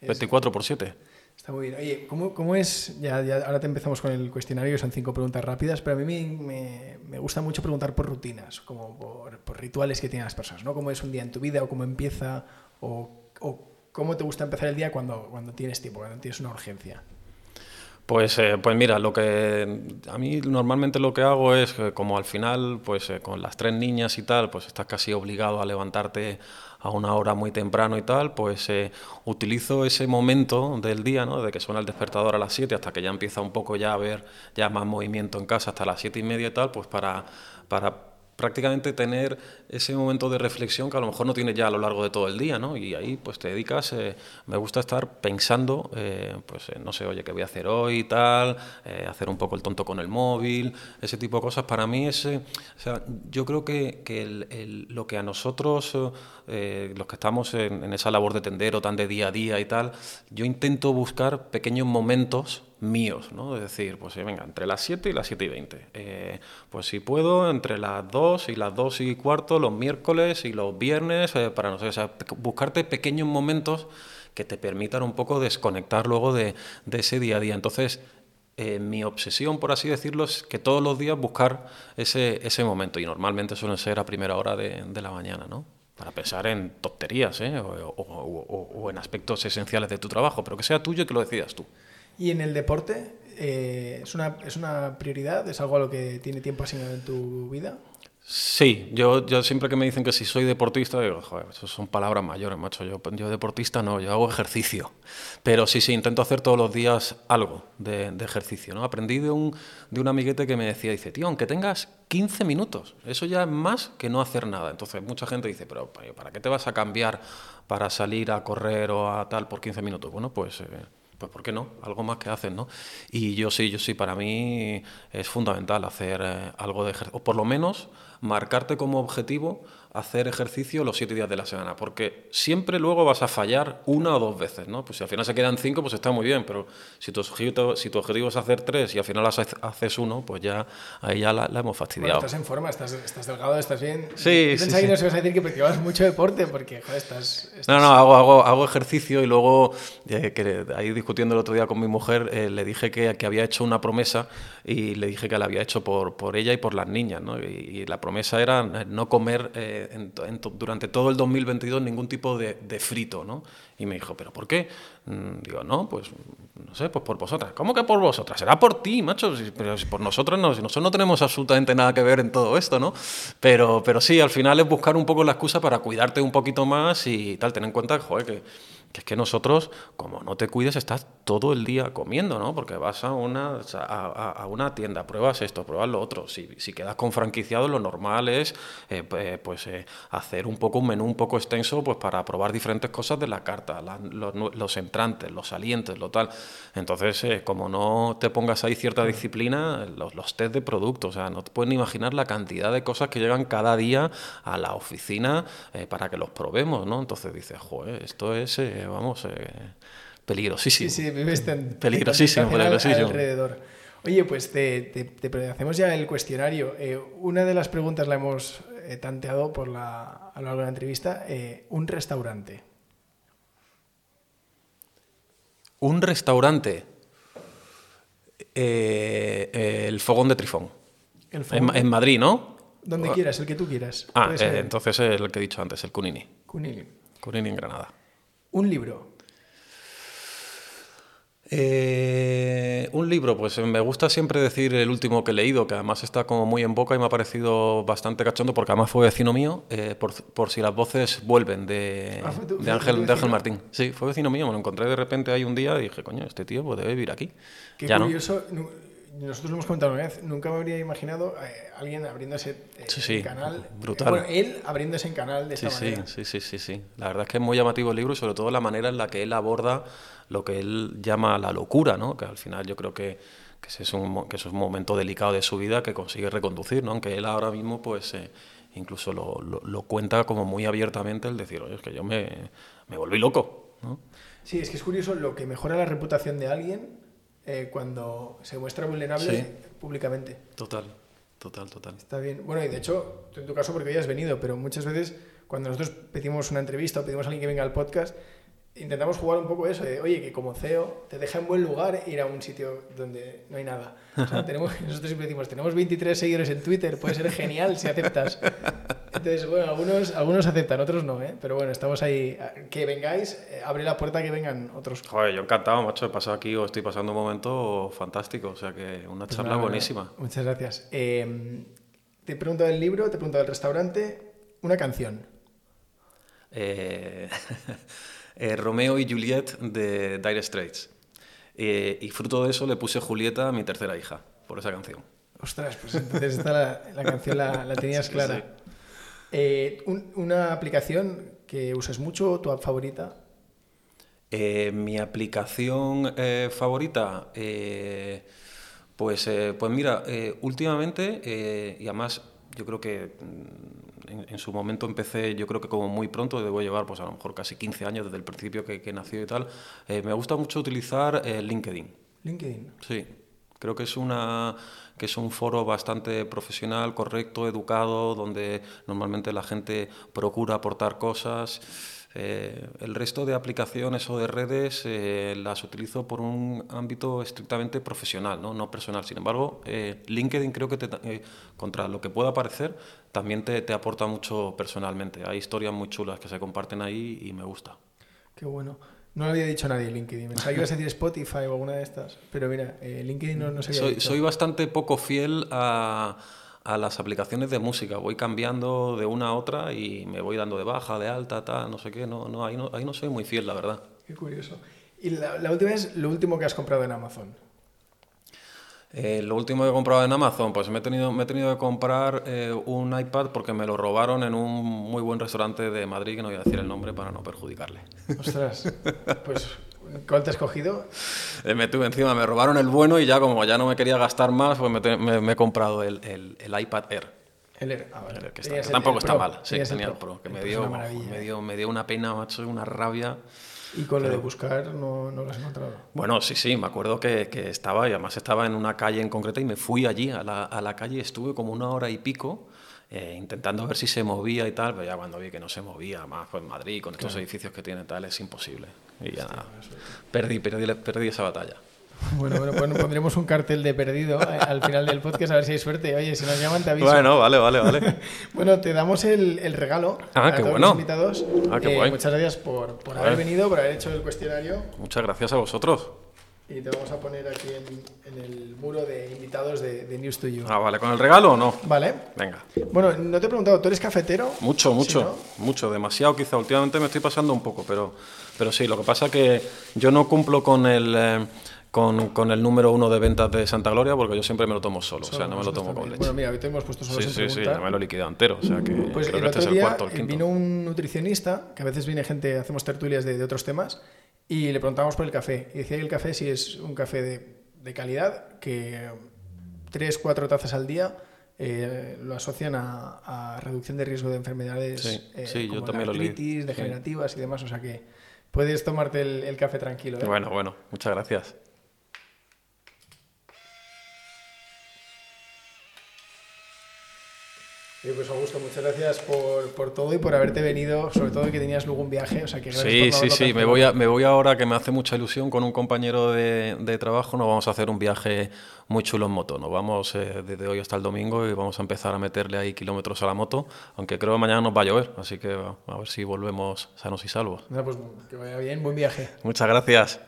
24 por 7. Está muy bien. Oye, ¿cómo, cómo es? Ya, ya, ahora te empezamos con el cuestionario, que son cinco preguntas rápidas, pero a mí me, me, gusta mucho preguntar por rutinas, como por, por, rituales que tienen las personas, ¿no? ¿Cómo es un día en tu vida o cómo empieza o, o cómo te gusta empezar el día cuando, cuando tienes tiempo, cuando tienes una urgencia? Pues, eh, pues mira, lo que a mí normalmente lo que hago es que como al final, pues eh, con las tres niñas y tal, pues estás casi obligado a levantarte a una hora muy temprano y tal, pues eh, utilizo ese momento del día, ¿no? de que suena el despertador a las 7 hasta que ya empieza un poco ya a ver ya más movimiento en casa hasta las 7 y media y tal, pues para, para prácticamente tener ese momento de reflexión que a lo mejor no tienes ya a lo largo de todo el día, ¿no? Y ahí pues te dedicas, eh, me gusta estar pensando, eh, pues no sé, oye, ¿qué voy a hacer hoy y tal? hacer un poco el tonto con el móvil, ese tipo de cosas. Para mí es, o sea, yo creo que, lo que a nosotros eh, los que estamos en, esa labor de tendero tan de día a día y tal, yo intento buscar pequeños momentos míos, ¿no? Es decir, pues venga, entre las 7 y las 7 y 20. Eh, pues si puedo, entre las 2 y las 2 y cuarto, los miércoles y los viernes, eh, para no sé, o sea, buscarte pequeños momentos que te permitan un poco desconectar luego de, ese día a día. Entonces, mi obsesión, por así decirlo, es que todos los días buscar ese, momento y normalmente suelen ser a primera hora de, la mañana, ¿no? para pensar en tonterías ¿eh? o, en aspectos esenciales de tu trabajo, pero que sea tuyo y que lo decidas tú. ¿Y en el deporte eh, ¿es, una, es una prioridad? ¿Es algo a lo que tiene tiempo asignado en tu vida? Sí, yo, yo siempre que me dicen que si soy deportista, digo, joder, eso son palabras mayores, macho. Yo, yo deportista no, yo hago ejercicio. Pero sí, sí, intento hacer todos los días algo de, ejercicio. ¿no? Aprendí de un, de un amiguete que me decía, dice, tío, aunque tengas 15 minutos, eso ya es más que no hacer nada. Entonces mucha gente dice, pero ¿para qué te vas a cambiar para salir a correr o a tal por 15 minutos? Bueno, pues... Eh, pues ¿por qué no? Algo más que hacen, ¿no? Y yo sí, yo sí, para mí es fundamental hacer eh, algo de ejercicio, o por lo menos marcarte como objetivo hacer ejercicio los siete días de la semana, porque siempre luego vas a fallar una o dos veces, ¿no? Pues si al final se quedan cinco, pues está muy bien, pero si tu objetivo, si tu objetivo es hacer tres y al final haces uno, pues ya ahí ya la, hemos fastidiado. estás en forma, estás, estás, delgado, estás bien. Sí, sí, sí. que no se vas a decir que vas mucho deporte, porque joder, estás, No, no, hago, hago, hago ejercicio y luego, eh, que ahí discutiendo el otro día con mi mujer, eh, le dije que, que, había hecho una promesa y le dije que la había hecho por, por ella y por las niñas, ¿no? Y, la promesa era no comer... Eh, durante todo el 2022 ningún tipo de, frito, ¿no? Y me dijo, ¿pero por qué? Mm, digo, no, pues no sé, pues por vosotras. ¿Cómo que por vosotras? Será por ti, macho, pero por nosotros no, si nosotros no tenemos absolutamente nada que ver en todo esto, ¿no? Pero, pero sí, al final es buscar un poco la excusa para cuidarte un poquito más y tal, ten en cuenta, joder, que que es que nosotros, como no te cuides, estás todo el día comiendo, ¿no? Porque vas a una, a, una tienda, pruebas esto, pruebas lo otro. Si, si quedas con franquiciado, lo normal es eh, pues, eh, hacer un poco un menú un poco extenso pues para probar diferentes cosas de la carta, los, entrantes, los salientes, lo tal. Entonces, eh, como no te pongas ahí cierta disciplina, los, los test de productos, o sea, no te pueden imaginar la cantidad de cosas que llegan cada día a la oficina para que los probemos, ¿no? Entonces dices, joder, esto es vamos, eh, peligrosísimo. Sí, sí, vives peligrosísimo, peligrosísimo. Alrededor. Oye, pues te, hacemos ya el cuestionario. Eh, una de las preguntas la hemos eh, tanteado por la, a lo largo de la entrevista. Eh, un restaurante. Un restaurante. el Fogón de Trifón. en, Madrid, ¿no? Donde quieras, el que tú quieras. Ah, entonces el que he dicho antes, el Cunini. Cunini. Cunini en Granada. Un libro. Eh, un libro, pues me gusta siempre decir el último que he leído, que además está como muy en boca y me ha parecido bastante cachondo, porque además fue vecino mío, eh, por, por, si las voces vuelven, de, Ah, ¿fue tu- de, Ángel, de Ángel? Martín. Sí, fue vecino mío, me lo encontré de repente ahí un día y dije, coño, este tío pues debe vivir aquí. Qué ya curioso. Nosotros lo hemos comentado una vez. Nunca me habría imaginado eh, alguien abriéndose eh, Sí, sí, en canal. brutal. Bueno, él abriéndose en canal de Sí, esta sí, manera. sí, sí, sí, sí. La verdad es que es muy llamativo el libro y sobre todo la manera en la que él aborda lo que él llama la locura, ¿no? Que al final yo creo que, que ese es un, que eso es un momento delicado de su vida que consigue reconducir, ¿no? Aunque él ahora mismo, pues, eh, incluso lo, lo- lo cuenta como muy abiertamente el decir, oye, es que yo me, me volví loco, ¿no? Sí, es que es curioso lo que mejora la reputación de alguien eh, cuando se muestra vulnerable Sí. públicamente. Total, total, total. Está bien. Bueno, y de hecho, tú en tu caso, porque hoy has venido, pero muchas veces cuando nosotros pedimos una entrevista o pedimos a alguien que venga al podcast, intentamos jugar un poco eso, de, oye, que como CEO te deja en buen lugar ir a un sitio donde no hay nada. O sea, tenemos, nosotros siempre decimos, tenemos 23 seguidores en Twitter, puede ser genial si aceptas. Entonces, bueno, algunos, algunos aceptan, otros no, ¿eh? Pero bueno, estamos ahí. Que vengáis, eh, abre la puerta que vengan otros. Joder, yo encantado, macho, he pasado aquí o estoy pasando un momento fantástico, o sea que una Pues charla nada, buenísima. Muchas gracias. Eh, te he preguntado del libro, te he preguntado del restaurante, una canción. Eh, eh, Romeo y Juliet de Dire Straits. Eh, y fruto de eso le puse Julieta a mi tercera hija, por esa canción. Ostras, pues entonces esta la, la canción la, la tenías Sí, clara. sí. Eh, un- una aplicación que uses mucho, tu app favorita. Eh, mi aplicación favorita, pues, pues mira, últimamente, y además yo creo que mm, en, en su momento empecé, yo creo que como muy pronto, debo llevar pues a lo mejor casi 15 años desde el principio que, que nació y tal, eh, me gusta mucho utilizar eh, LinkedIn. LinkedIn. Sí, creo que es una que es un foro bastante profesional, correcto, educado, donde normalmente la gente procura aportar cosas. Eh, el resto de aplicaciones o de redes eh, las utilizo por un ámbito estrictamente profesional, no, no personal. Sin embargo, eh, LinkedIn creo que te contra lo que pueda parecer también te, te aporta mucho personalmente. Hay historias muy chulas que se comparten ahí y me gusta. Qué bueno. No lo había dicho nadie LinkedIn. Pensaba que ibas a decir Spotify o alguna de estas. Pero mira, LinkedIn no, no se había Soy, dicho. soy bastante poco fiel a, a las aplicaciones de música. Voy cambiando de una a otra y me voy dando de baja, de alta, tal, no sé qué. No, no, ahí, no, ahí no soy muy fiel, la verdad. Qué curioso. Y la, la última es lo último que has comprado en Amazon. Eh, lo último que he comprado en Amazon, pues me he tenido, me he tenido que comprar eh, un iPad porque me lo robaron en un muy buen restaurante de Madrid, que no voy a decir el nombre para no perjudicarle. Ostras. Pues, ¿cuál te has cogido? Eh, me tuve encima, me robaron el bueno y ya como ya no me quería gastar más, pues me, me- me he comprado el, el- el iPad Air. El Air. Ah, vale. Que está- que tampoco está Pro. mal, sí, tenía el Pro, que me dio, me, dio, me dio una pena, macho, una rabia. Y con lo de buscar no, no lo has encontrado. Bueno, sí, sí, me acuerdo que, que estaba, y además estaba en una calle en concreta y me fui allí, a la, a la calle, estuve como una hora y pico eh, intentando ver si se movía y tal, pero ya cuando vi que no se movía, más pues Madrid, con estos edificios que tiene tal, es imposible. Y ya nada, perdí, perdí, perdí esa batalla. Bueno, bueno, pues pondremos un cartel de perdido eh, al final del podcast a ver si hay suerte. Oye, si nos llaman te aviso. Bueno, vale, vale, vale. Bueno, te damos el, el regalo Ah, a qué todos bueno. los invitados. Ah, qué Eh, guay. Muchas gracias por, por haber venido, por haber hecho el cuestionario. Muchas gracias a vosotros. Y te vamos a poner aquí en, en el muro de invitados de, de News to You. Ah, vale, ¿con el regalo o no? Vale. Venga. Bueno, no te he preguntado, ¿tú eres cafetero? Mucho, mucho, Sí, mucho, demasiado quizá. Últimamente me estoy pasando un poco, pero, pero sí, lo que pasa es que yo no cumplo con el, eh, con, con el número uno de ventas de Santa Gloria porque yo siempre me lo tomo solo, o sea, no me lo tomo con leche. Bueno, mira, hoy te hemos puesto solo sí, sí, sí, preguntar. ya me lo he liquidado entero, o sea que Pues creo el que este otro es el día cuarto el quinto. vino un nutricionista, que a veces viene gente, hacemos tertulias de, de otros temas, y le preguntábamos por el café. Y decía que el café sí es un café de, de calidad, que tres, cuatro tazas al día eh, lo asocian a, a reducción de riesgo de enfermedades Sí, eh, sí, yo como también la lo leí. artritis, Sí. degenerativas y demás. O sea que puedes tomarte el, el café tranquilo. ¿eh? Bueno, bueno, muchas gracias. Oye, pues Augusto, muchas gracias por, por todo y por haberte venido, sobre todo que tenías luego un viaje. O sea que Sí, sí, sí, me voy, a, me voy ahora que me hace mucha ilusión con un compañero de, de trabajo, nos vamos a hacer un viaje muy chulo en moto, nos vamos eh, desde hoy hasta el domingo y vamos a empezar a meterle ahí kilómetros a la moto, aunque creo que mañana nos va a llover, así que a ver si volvemos sanos y salvos. Nada, pues que vaya bien, buen viaje. Muchas gracias.